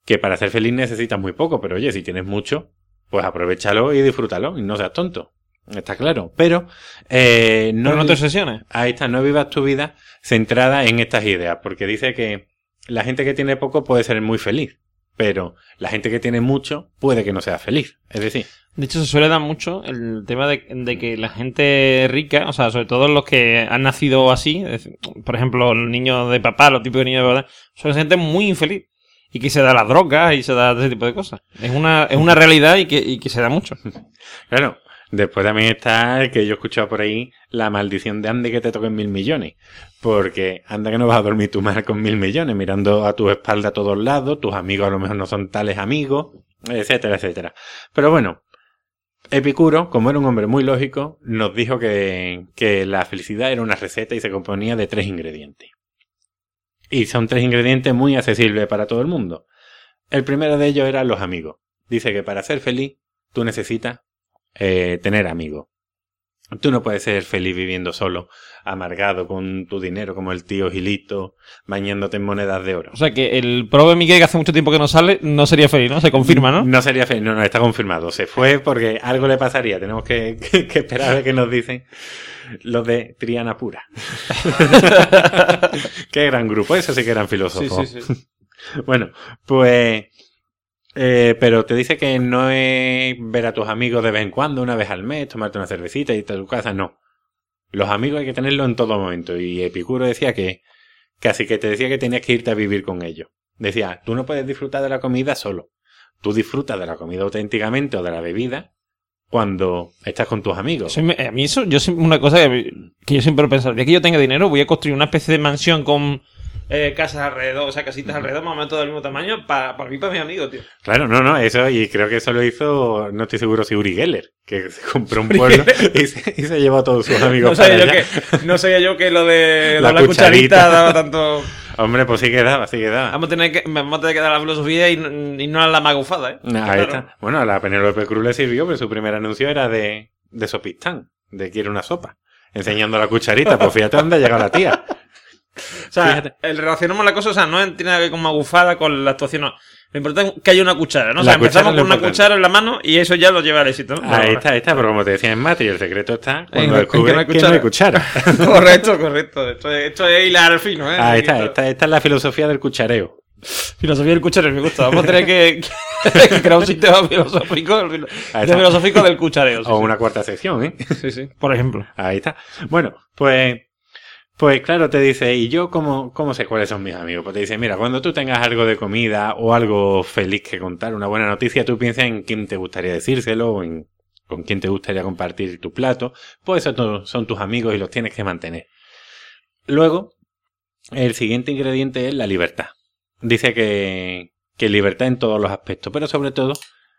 que para ser feliz necesitas muy poco, pero oye, si tienes mucho, pues aprovechalo y disfrútalo y no seas tonto. Está claro. Pero, eh, no, No, no te obsesiones. Ahí está, no vivas tu vida centrada en estas ideas, porque dice que la gente que tiene poco puede ser muy feliz, pero la gente que tiene mucho puede que no sea feliz. Es decir, De hecho, se suele dar mucho el tema de, de que la gente rica, o sea, sobre todo los que han nacido así, por ejemplo, los niños de papá, los típicos niños de papá, son gente muy infeliz. Y que se da las drogas y se da ese tipo de cosas. Es una, es una realidad y que, y que se da mucho. claro, después también está el que yo he escuchado por ahí, la maldición de ande que te toquen mil millones. Porque anda que no vas a dormir tú mal con mil millones, mirando a tu espalda a todos lados, tus amigos a lo mejor no son tales amigos, etcétera, etcétera. Pero bueno, Epicuro, como era un hombre muy lógico, nos dijo que, la felicidad era una receta y se componía de tres ingredientes. Y son tres ingredientes muy accesibles para todo el mundo. El primero de ellos era los amigos. Dice que para ser feliz tú necesitas eh, tener amigos. Tú no puedes ser feliz viviendo solo, amargado con tu dinero como el tío Gilito, bañándote en monedas de oro. O sea que el prove Miguel, que hace mucho tiempo que no sale, no sería feliz, ¿no? Se confirma, ¿no? No sería feliz, no, no, está confirmado. Se fue porque algo le pasaría. Tenemos que, que, que esperar a ver qué nos dicen los de Triana Pura. qué gran grupo, eso sí que eran Sí, filósofos. sí, sí. Bueno, pues... eh, pero te dice que no es ver a tus amigos de vez en cuando, una vez al mes, tomarte una cervecita y irte a tu casa, no. Los amigos hay que tenerlos en todo momento. Y Epicuro decía que casi que te decía que tenías que irte a vivir con ellos. Decía, tú no puedes disfrutar de la comida solo. Tú disfrutas de la comida auténticamente o de la bebida cuando estás con tus amigos. A mí eso, yo una cosa que, yo siempre he pensado, el día que yo tenga dinero voy a construir una especie de mansión con eh, casas alrededor, o sea, casitas alrededor, más o menos todo del mismo tamaño, para, para mí para mis amigos, tío. Claro, no, no, eso, y creo que eso lo hizo, no estoy seguro si Uri Geller, que se compró un pueblo y se, y se llevó a todos sus amigos No sabía, yo allá. que, no sabía yo que lo de La cucharita. cucharita. daba tanto... Hombre, pues sí quedaba, sí quedaba. Vamos a tener que, vamos a tener que dar la filosofía y, no- y no a la magufada, ¿eh? Ahí Claro. está. Bueno, a la Penélope Cruz le sirvió, pero su primer anuncio era de, de Sopistán, de quiere una sopa. Enseñando la cucharita, pues fíjate dónde ha llegado la tía. O sea, Fíjate. el relacionamos la cosa, o sea, no tiene nada que ver con magufada, con la actuación, no. Lo importante es que haya una cuchara, ¿no? O sea, empezamos con una importante. cuchara en la mano y eso ya lo lleva al éxito, ¿no? Ahí está, ahí está, pero como te decía en Mati, el secreto está cuando descubres que no hay cuchara. correcto, correcto. Esto es, esto es hilar fino, ¿eh? Ahí está, esta, esta es la filosofía del cuchareo. Filosofía del cuchareo, me gusta. Vamos a tener que, que crear un sistema filosófico, de filosófico del cuchareo. sí, O sí. una cuarta sección, ¿eh? Sí, sí. Por ejemplo. Ahí está. Bueno, pues, pues claro, te dice, ¿y yo cómo, cómo sé cuáles son mis amigos? Pues te dice, mira, cuando tú tengas algo de comida o algo feliz que contar, una buena noticia, tú piensas en quién te gustaría decírselo o en con quién te gustaría compartir tu plato. Pues esos son tus amigos y los tienes que mantener. Luego, el siguiente ingrediente es la libertad. Dice que, que libertad en todos los aspectos, pero sobre todo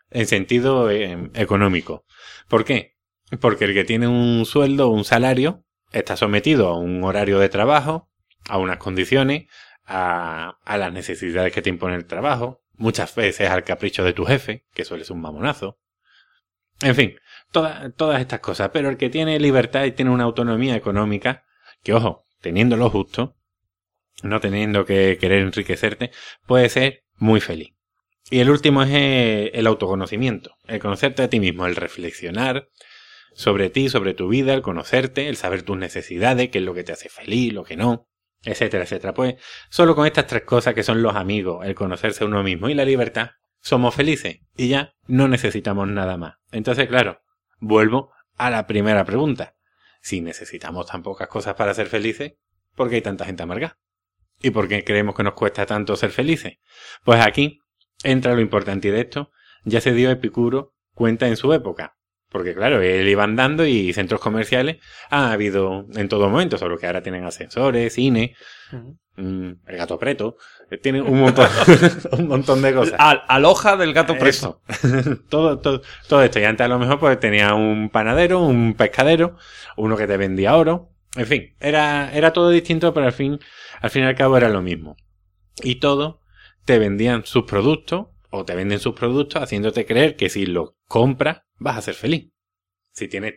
en sentido eh, económico. ¿Por qué? Porque el que tiene un sueldo un salario está sometido a un horario de trabajo, a unas condiciones, a, a las necesidades que te impone el trabajo, muchas veces al capricho de tu jefe, que suele ser un mamonazo. En fin, toda- todas estas cosas. Pero el que tiene libertad y tiene una autonomía económica, que ojo, teniendo lo justo, no teniendo que querer enriquecerte, puede ser muy feliz. Y el último es el autoconocimiento, el conocerte a ti mismo, el reflexionar sobre ti, sobre tu vida, el conocerte, el saber tus necesidades, qué es lo que te hace feliz, lo que no, etcétera, etcétera. Pues solo con estas tres cosas que son los amigos, el conocerse uno mismo y la libertad, somos felices y ya no necesitamos nada más. Entonces, claro, vuelvo a la primera pregunta. Si necesitamos tan pocas cosas para ser felices, ¿por qué hay tanta gente amargada? ¿Y por qué creemos que nos cuesta tanto ser felices? Pues aquí entra lo importante de esto ya se dio Epicuro cuenta en su época. Porque claro, él iba andando y centros comerciales ha habido en todo momento, solo que ahora tienen ascensores, cine, mm, el gato preto, eh, tienen un montón, un montón de cosas. Al, aloja del gato preso. Eso. todo, todo, todo esto. Y antes a lo mejor pues tenía un panadero, un pescadero, uno que te vendía oro, En fin, era, era todo distinto, pero al fin, al fin y al cabo era lo mismo. Y todo te vendían sus productos, o te venden sus productos haciéndote creer que si los compras vas a ser feliz. Si tienes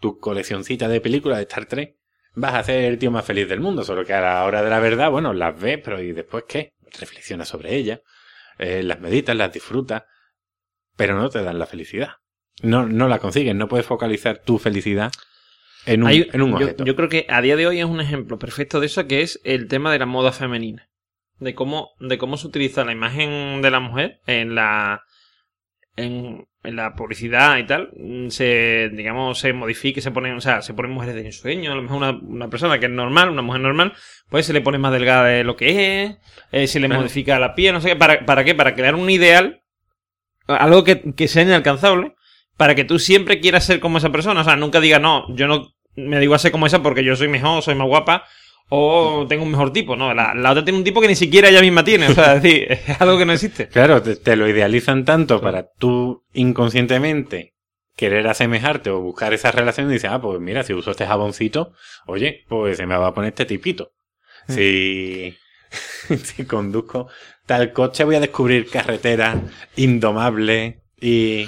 tu coleccioncita de películas de Star Trek, vas a ser el tío más feliz del mundo. Solo que a la hora de la verdad, bueno, las ves, pero ¿y después qué? Reflexionas sobre ellas, eh, las meditas, las disfrutas, pero no te dan la felicidad. No, no la consigues, no puedes focalizar tu felicidad en un, Hay- en un yo, objeto. yo creo que a día de hoy es un ejemplo perfecto de eso, que es el tema de la moda femenina. De cómo, de cómo se utiliza la imagen de la mujer en la, en, en la publicidad y tal. mm, Se, digamos, se modifica, se ponen, o sea, se ponen mujeres de ensueño. A lo mejor una, una persona que es normal, una mujer normal, pues se le pone más delgada de lo que es, eh, se le Claro. modifica la piel, no sé qué. ¿Para, ¿Para qué? Para crear un ideal, algo que, que sea inalcanzable, para que tú siempre quieras ser como esa persona. O sea, nunca digas, no, yo no me digo a ser como esa porque yo soy mejor, soy más guapa o tengo un mejor tipo. No, la, la otra tiene un tipo que ni siquiera ella misma tiene. O sea, es decir, es algo que no existe. Claro, te, te lo idealizan tanto para tú inconscientemente querer asemejarte o buscar esa relación y dices, ah, pues mira, si uso este jaboncito, oye, pues se me va a poner este tipito. Si, si conduzco tal coche voy a descubrir carreteras indomables y...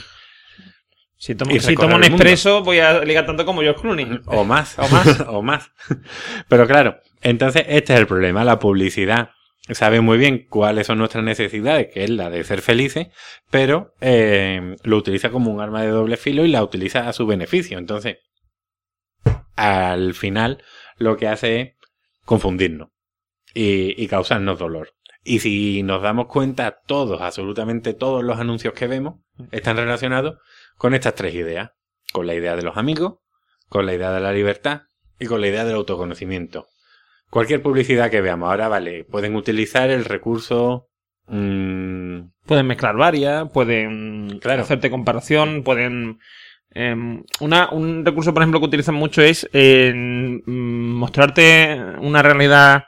Si tomo, si tomo un expreso, voy a ligar tanto como George Clooney. O más. O más. o más. Pero claro, entonces este es el problema. La publicidad sabe muy bien cuáles son nuestras necesidades, que es la de ser felices, pero eh, lo utiliza como un arma de doble filo y la utiliza a su beneficio. Entonces, al final, lo que hace es confundirnos y, y causarnos dolor. Y si nos damos cuenta, todos, absolutamente todos los anuncios que vemos están relacionados con estas tres ideas. Con la idea de los amigos, con la idea de la libertad y con la idea del autoconocimiento. Cualquier publicidad que veamos ahora, vale, pueden utilizar el recurso... mm, Pueden mezclar varias, pueden Claro. hacerte comparación, pueden... em, una, un recurso, por ejemplo, que utilizan mucho es eh, mm, mostrarte una realidad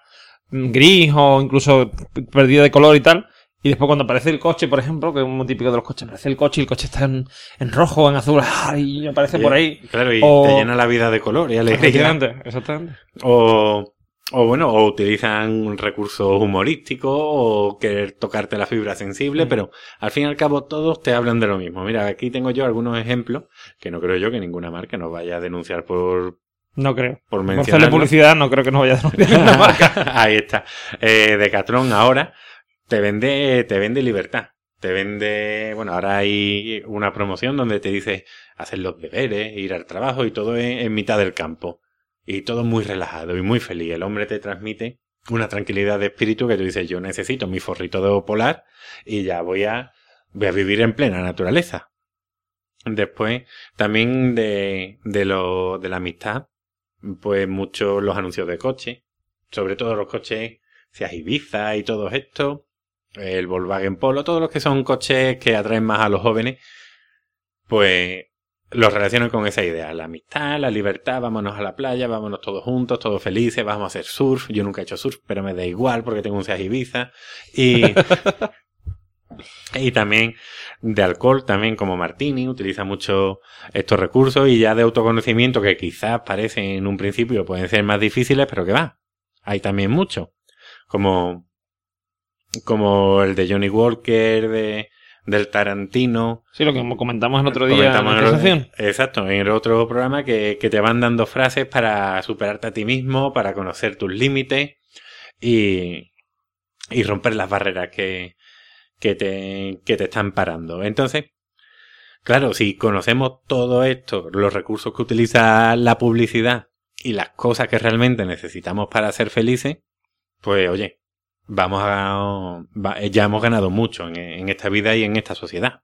mm, gris o incluso perdida de color y tal. Y después cuando aparece el coche, por ejemplo, que es muy típico de los coches, aparece el coche y el coche está en, en rojo, en azul, y aparece por ahí. Claro, y O- te llena la vida de color y alegría. Exactamente. O, o bueno, o utilizan recursos humorísticos o querer tocarte la fibra sensible, Mm. pero al fin y al cabo todos te hablan de lo mismo. Mira, aquí tengo yo algunos ejemplos que no creo yo que ninguna marca nos vaya a denunciar por, No creo. por mencionar. publicidad no creo que nos vaya a denunciar ninguna marca. Ahí está. Eh, Decathlon ahora te vende, te vende libertad. Te vende, bueno, ahora hay una promoción donde te dice hacer los deberes, ir al trabajo y todo en, en mitad del campo. Y todo muy relajado y muy feliz. El hombre te transmite una tranquilidad de espíritu que tú dices, yo necesito mi forrito de polar y ya voy a, voy a vivir en plena naturaleza. Después, también de, de lo, de la amistad, pues muchos los anuncios de coche, sobre todo los coches, seas Ibiza y todo esto, el Volkswagen Polo, todos los que son coches que atraen más a los jóvenes, pues los relacionan con esa idea, la amistad, la libertad, vámonos a la playa, vámonos todos juntos, todos felices, vamos a hacer surf, yo nunca he hecho surf, pero me da igual porque tengo un Seat Ibiza, y, y también de alcohol, también como Martini, utiliza mucho estos recursos y ya de autoconocimiento que quizás parecen en un principio pueden ser más difíciles, pero que va. Hay también mucho. Como, como el de Johnny Walker, de, del Tarantino. Sí, lo que comentamos el otro día en la. Exacto, en el otro programa que, que te van dando frases para superarte a ti mismo, para conocer tus límites y, y romper las barreras que, que, te, que te están parando. Entonces, claro, si conocemos todo esto, los recursos que utiliza la publicidad y las cosas que realmente necesitamos para ser felices, pues oye, vamos a, va- ya hemos ganado mucho en, esta vida y en esta sociedad.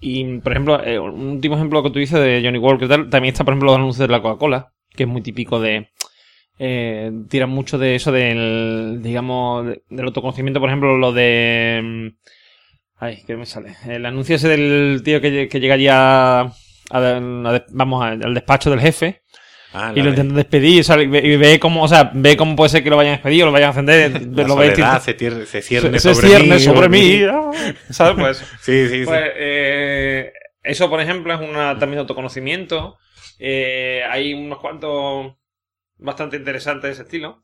Y, por ejemplo, eh, un último ejemplo que tú dices de Johnny Walker también está, por ejemplo, los anuncios de la Coca-Cola, que es muy típico de... Eh, tiran mucho de eso del, digamos, de- del autoconocimiento, por ejemplo, lo de... mm, Ay, ¿qué me sale? El anuncio ese del tío que, que llega allá a, a- vamos, al despacho del jefe Ah, y lo intentan despedir y, ve, y ve cómo, o sea, ve cómo puede ser que lo vayan a despedir o lo vayan a ascender, lo soledad se, tier- se cierne se, se sobre cierne mí, sobre mí. ah, ¿Sabes? Pues Sí, sí, sí. Pues, eh, eso, por ejemplo, es una también de autoconocimiento. Eh, hay unos cuantos bastante interesantes de ese estilo.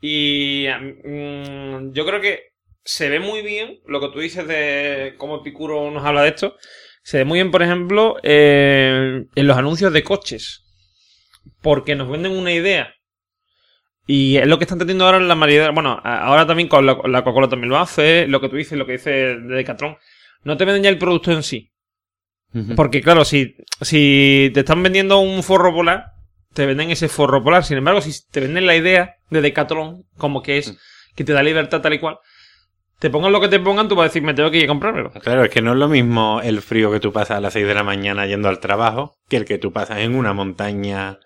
Y mm, yo creo que se ve muy bien lo que tú dices de cómo Epicuro nos habla de esto. Se ve muy bien, por ejemplo, eh, en los anuncios de coches. Porque nos venden una idea. Y es lo que están teniendo ahora en la mayoría. Bueno, ahora también con la, Coca-Cola también lo hace. Lo que tú dices, lo que dice de Decathlon. No te venden ya el producto en sí. Porque, claro, si, si te están vendiendo un forro polar, te venden ese forro polar. Sin embargo, si te venden la idea de Decathlon, como que es que te da libertad tal y cual, te pongan lo que te pongan, tú vas a decir, me tengo que ir a comprármelo. Claro, es que no es lo mismo el frío que tú pasas a las 6 de la mañana yendo al trabajo que el que tú pasas en una montaña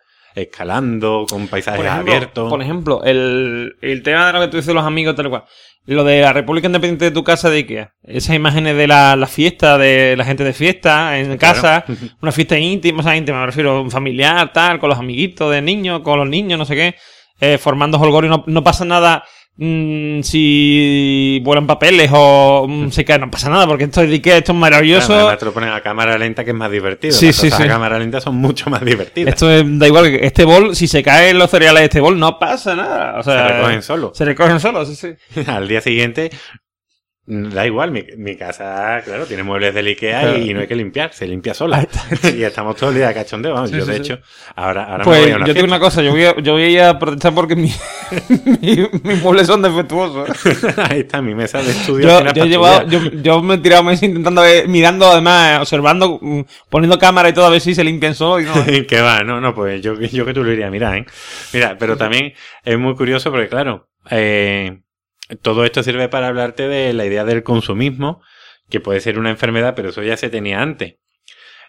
escalando, con paisajes abiertos. Por ejemplo, el, el tema de lo que tú dices los amigos, tal cual. Lo de la República Independiente de tu casa de Ikea. Esas imágenes de la, la fiesta, de la gente de fiesta en casa. Una fiesta íntima, o sea, íntima, me refiero, familiar, tal, con los amiguitos de niños, con los niños, no sé qué. Eh, formando holgorio, no, no pasa nada Mm, si vuelan papeles o mm, se cae, no pasa nada, porque esto es esto es maravilloso. Claro, te lo ponen a cámara lenta que es más divertido. Sí, sí, sí. A cámara lenta son mucho más divertidas. Esto da igual, que este bol, si se caen los cereales de este bol, no pasa nada. O sea, se recogen solo. Se recogen solo, sí, sí. Al día siguiente Da igual, mi, mi, casa, claro, tiene muebles del Ikea y no hay que limpiar, se limpia sola. y estamos todo el día de cachondeo, vamos. yo, de hecho, ahora, ahora pues, me voy a una yo tengo una cosa, yo voy a, yo voy a protestar porque mi, mis muebles son defectuosos. Ahí está, mi mesa de estudio. Yo, yo, he llevado, yo, yo, me he tirado meses intentando ver, mirando, además, observando, mm, poniendo cámara y todo a ver si se limpian solo. Y no. que va, no, no, pues yo, yo que tú lo iría a mirar, ¿eh? Mira, pero también es muy curioso porque, claro, eh todo esto sirve para hablarte de la idea del consumismo, que puede ser una enfermedad, pero eso ya se tenía antes.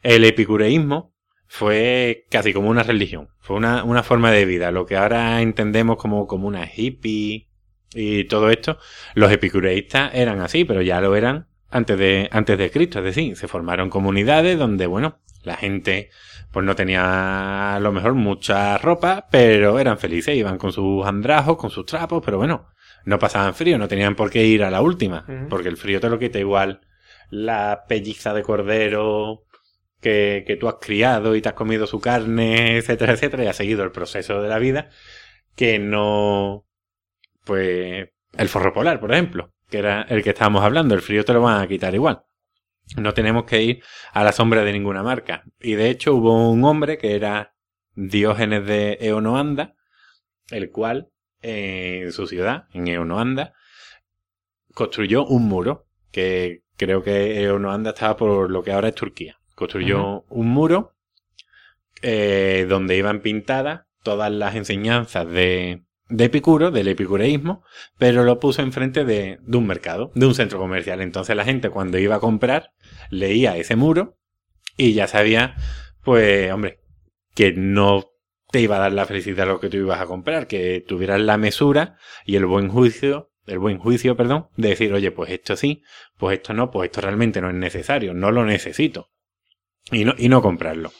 El epicureísmo fue casi como una religión, fue una, una forma de vida, lo que ahora entendemos como, como una hippie y todo esto. Los epicureístas eran así, pero ya lo eran antes de, antes de Cristo, es decir, se formaron comunidades donde, bueno, la gente pues no tenía a lo mejor mucha ropa, pero eran felices, iban con sus andrajos, con sus trapos, pero bueno, no pasaban frío, no tenían por qué ir a la última, porque el frío te lo quita igual la pelliza de cordero que, que tú has criado y te has comido su carne, etcétera, etcétera, y has seguido el proceso de la vida, que no, pues, el forro polar, por ejemplo, que era el que estábamos hablando, el frío te lo van a quitar igual. No tenemos que ir a la sombra de ninguna marca. Y de hecho hubo un hombre que era Diógenes de Eonoanda, el cual en su ciudad, en Eonoanda, construyó un muro, que creo que Eonoanda estaba por lo que ahora es Turquía. Construyó un muro eh, donde iban pintadas todas las enseñanzas de, de Epicuro, del epicureísmo, pero lo puso enfrente de, de un mercado, de un centro comercial. Entonces la gente cuando iba a comprar leía ese muro y ya sabía, pues, hombre, que no te iba a dar la felicidad lo que tú ibas a comprar, que tuvieras la mesura y el buen juicio, el buen juicio, perdón, de decir, oye, pues esto sí, pues esto no, pues esto realmente no es necesario, no lo necesito. Y no, y no comprarlo.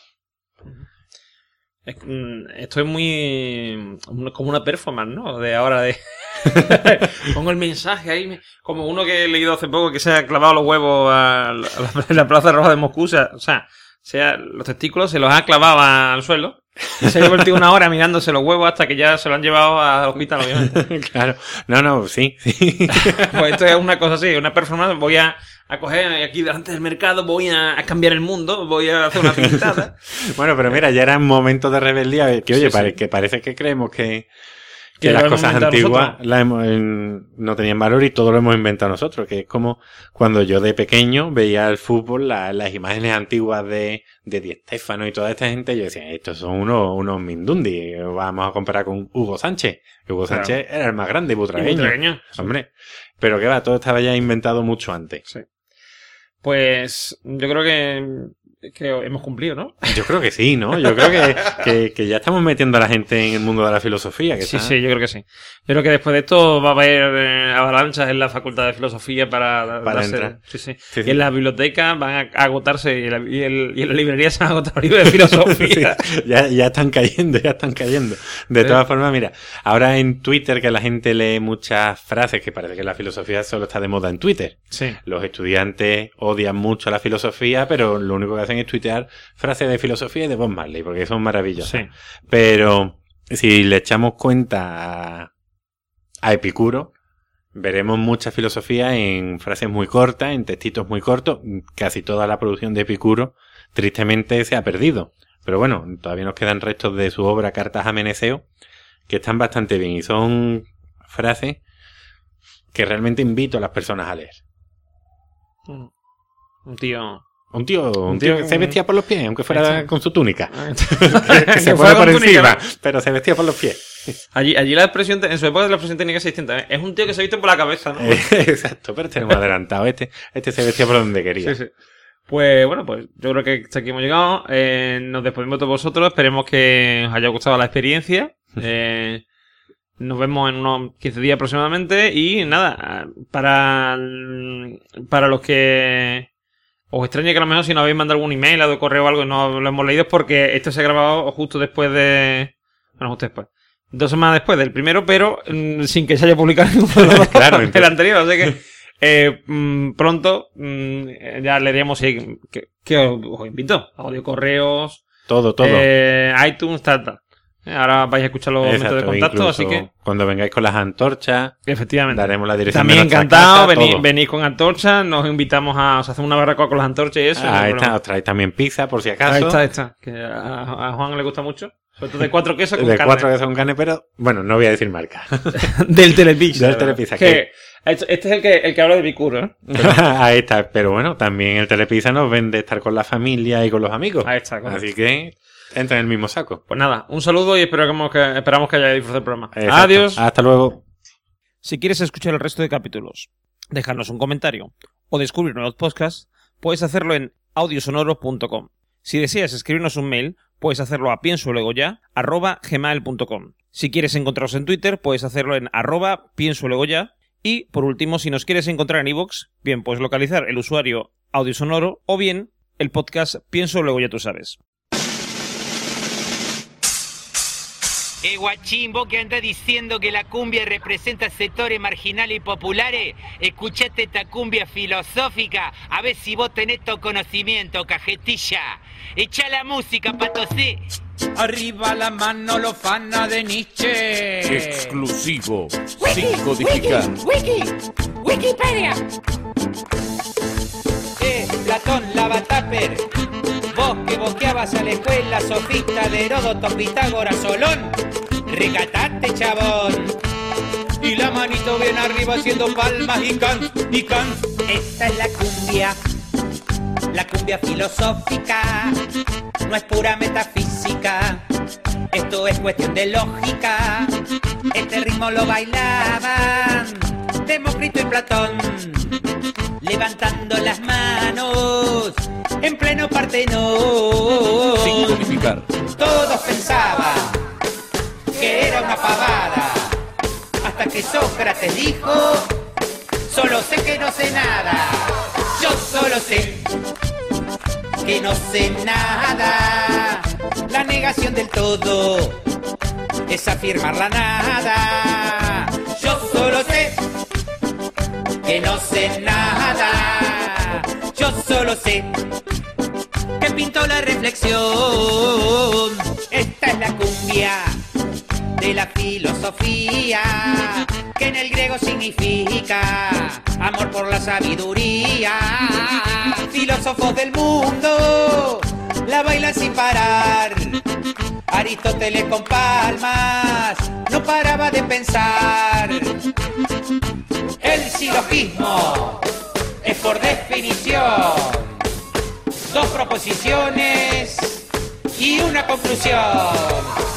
Mm, esto es muy como una performance, ¿no? De ahora de pongo el mensaje ahí, como uno que he leído hace poco que se ha clavado los huevos a la, Plaza Roja de Moscú, o sea, sea, los testículos se los ha clavado al suelo se ha divertido una hora mirándose los huevos hasta que ya se lo han llevado al hospital, obviamente. claro. No, no, sí, sí. pues esto es una cosa así, una performance. Voy a, a coger aquí delante del mercado, voy a, cambiar el mundo, voy a hacer una pintada. bueno, pero mira, ya era momento de rebeldía. Que oye, que parece que creemos que, que, las cosas antiguas no tenían valor y todo lo hemos inventado nosotros, que es como cuando yo de pequeño veía el fútbol, las imágenes antiguas de, de Di Stefano y toda esta gente, yo decía, estos son unos, unos Mindundi, vamos a comparar con Hugo Sánchez. Hugo Sánchez era el más grande, butragueño. Hombre, pero que va, todo estaba ya inventado mucho antes. Sí. Pues yo creo que que hemos cumplido, ¿no? Yo creo que sí, ¿no? Yo creo que, que, ya estamos metiendo a la gente en el mundo de la filosofía. Que sí, sí, yo creo que sí. Yo creo que después de esto va a haber eh, avalanchas en la Facultad de Filosofía para, para entrar. Sí, sí. Y en las bibliotecas van a agotarse y en, la, y, en las librerías se van a agotar libros de filosofía. ya, ya están cayendo, ya están cayendo. De todas formas, mira, ahora en Twitter que la gente lee muchas frases que parece que la filosofía solo está de moda en Twitter. Sí. Los estudiantes odian mucho la filosofía, pero lo único que hacen es tuitear frases de filosofía y de Bob Marley, porque son maravillosas. Sí. Pero si le echamos cuenta a, a Epicuro, veremos mucha filosofía en frases muy cortas, en textitos muy cortos. Casi toda la producción de Epicuro, tristemente, se ha perdido. Pero bueno, todavía nos quedan restos de su obra Cartas a Meneceo, que están bastante bien y son frases que realmente invito a las personas a leer. Un tío. Un tío, un tío que se vestía por los pies, aunque fuera con su túnica. que que se fuera por túnica, encima, pero se vestía por los pies. Allí, allí la expresión, en su época la expresión técnica es distinta. ¿eh? Es un tío que se viste por la cabeza, ¿no? Exacto, pero este no me ha adelantado. Este, este se vestía por donde quería. Sí, sí. Pues bueno, pues yo creo que hasta aquí hemos llegado. Eh, nos despedimos de vosotros. Esperemos que os haya gustado la experiencia. Eh, nos vemos en unos 15 días aproximadamente. Y nada, para, para los que os extrañe que a lo mejor si nos habéis mandado algún email o correo o algo y no lo hemos leído es porque esto se ha grabado justo después de... Bueno, justo después. Dos semanas después del primero, pero mm, sin que se haya publicado Claro, entonces- anterior. Así que eh, mm, pronto mm, ya leeríamos que, que os, os invito. Audio correos, Todo, todo. eh, iTunes, tal, tal. Eh, Ahora vais a escuchar los métodos de contacto, así que Cuando vengáis con las antorchas, efectivamente. daremos la dirección También de encantado, casa, todo. venid con antorchas, nos invitamos a, os hacemos una barbacoa con las antorchas y eso. Ah, ahí está, os traéis también pizza, por si acaso. Ahí está, ahí está. Que a, a Juan le gusta mucho. Sobre todo de cuatro quesos con de carne. cuatro veces un carne, pero bueno, no voy a decir marca. Del Telepizza. Del. Telepizza, Que, este este es el que, el que habla de Bicuro, ¿eh? Ahí está, pero bueno, también el Telepizza nos vende estar con la familia y con los amigos. Ahí está, correcto. Así que entra en el mismo saco. Pues nada, un saludo y esperamos que, esperamos que hayáis disfrutado del programa. Exacto. Adiós. Hasta luego. Si quieres escuchar el resto de capítulos, dejarnos un comentario o descubrir nuevos podcasts, puedes hacerlo en audiosonoro.com. Si deseas escribirnos un mail, puedes hacerlo a piensoluegoya arroba gmail.com. Si quieres encontrarnos en Twitter, puedes hacerlo en arroba piensoluegoya. Y, por último, si nos quieres encontrar en iVoox, bien puedes localizar el usuario audiosonoro o bien el podcast Pienso Luego Ya Tú Sabes. Eh, guachín, vos que andás diciendo que la cumbia representa sectores marginales y populares, escuchate esta cumbia filosófica, a ver si vos tenés tu conocimiento, cajetilla. Echa la música, patosé. Arriba la mano lo fana de Nietzsche. Exclusivo. Sin codificar. Wiki, Wikipedia. Eh, Platón, Lavataper. Que boqueabas a la escuela, sofista de Heródoto, Pitágoras, Solón. Recatate, chabón. Y la manito bien arriba haciendo palmas y can, y can. Esta es la cumbia. La cumbia filosófica. No es pura metafísica. Esto es cuestión de lógica. Este ritmo lo bailaban Demócrito y Platón, levantando las manos en pleno Sin Partenón. codificar. Todos pensaban que era una pavada, hasta que Sócrates dijo, solo sé que no sé nada, yo solo sé que no sé nada. La negación del todo es afirmar la nada. Yo solo sé que no sé nada. Solo sé que pintó la reflexión. Esta es la cumbia de la filosofía, que en el griego significa amor por la sabiduría. Filósofos del mundo la bailan sin parar. Aristóteles con palmas no paraba de pensar. El silogismo es por definición dos proposiciones y una conclusión.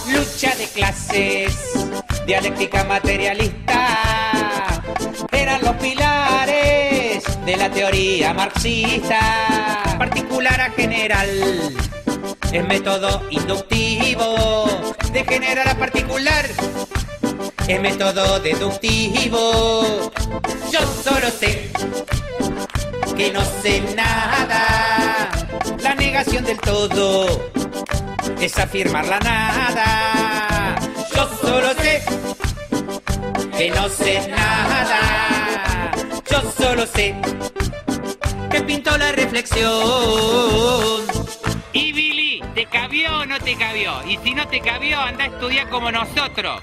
Lucha de clases, dialéctica materialista, eran los pilares de la teoría marxista. Particular a general, es método inductivo, de general a particular. Es método deductivo. Yo solo sé que no sé nada. La negación del todo es afirmar la nada. Yo solo sé que no sé nada. Yo solo sé que pintó la reflexión. Y Billy, ¿te cabió o no te cabió? Y si no te cabió, anda a estudiar como nosotros.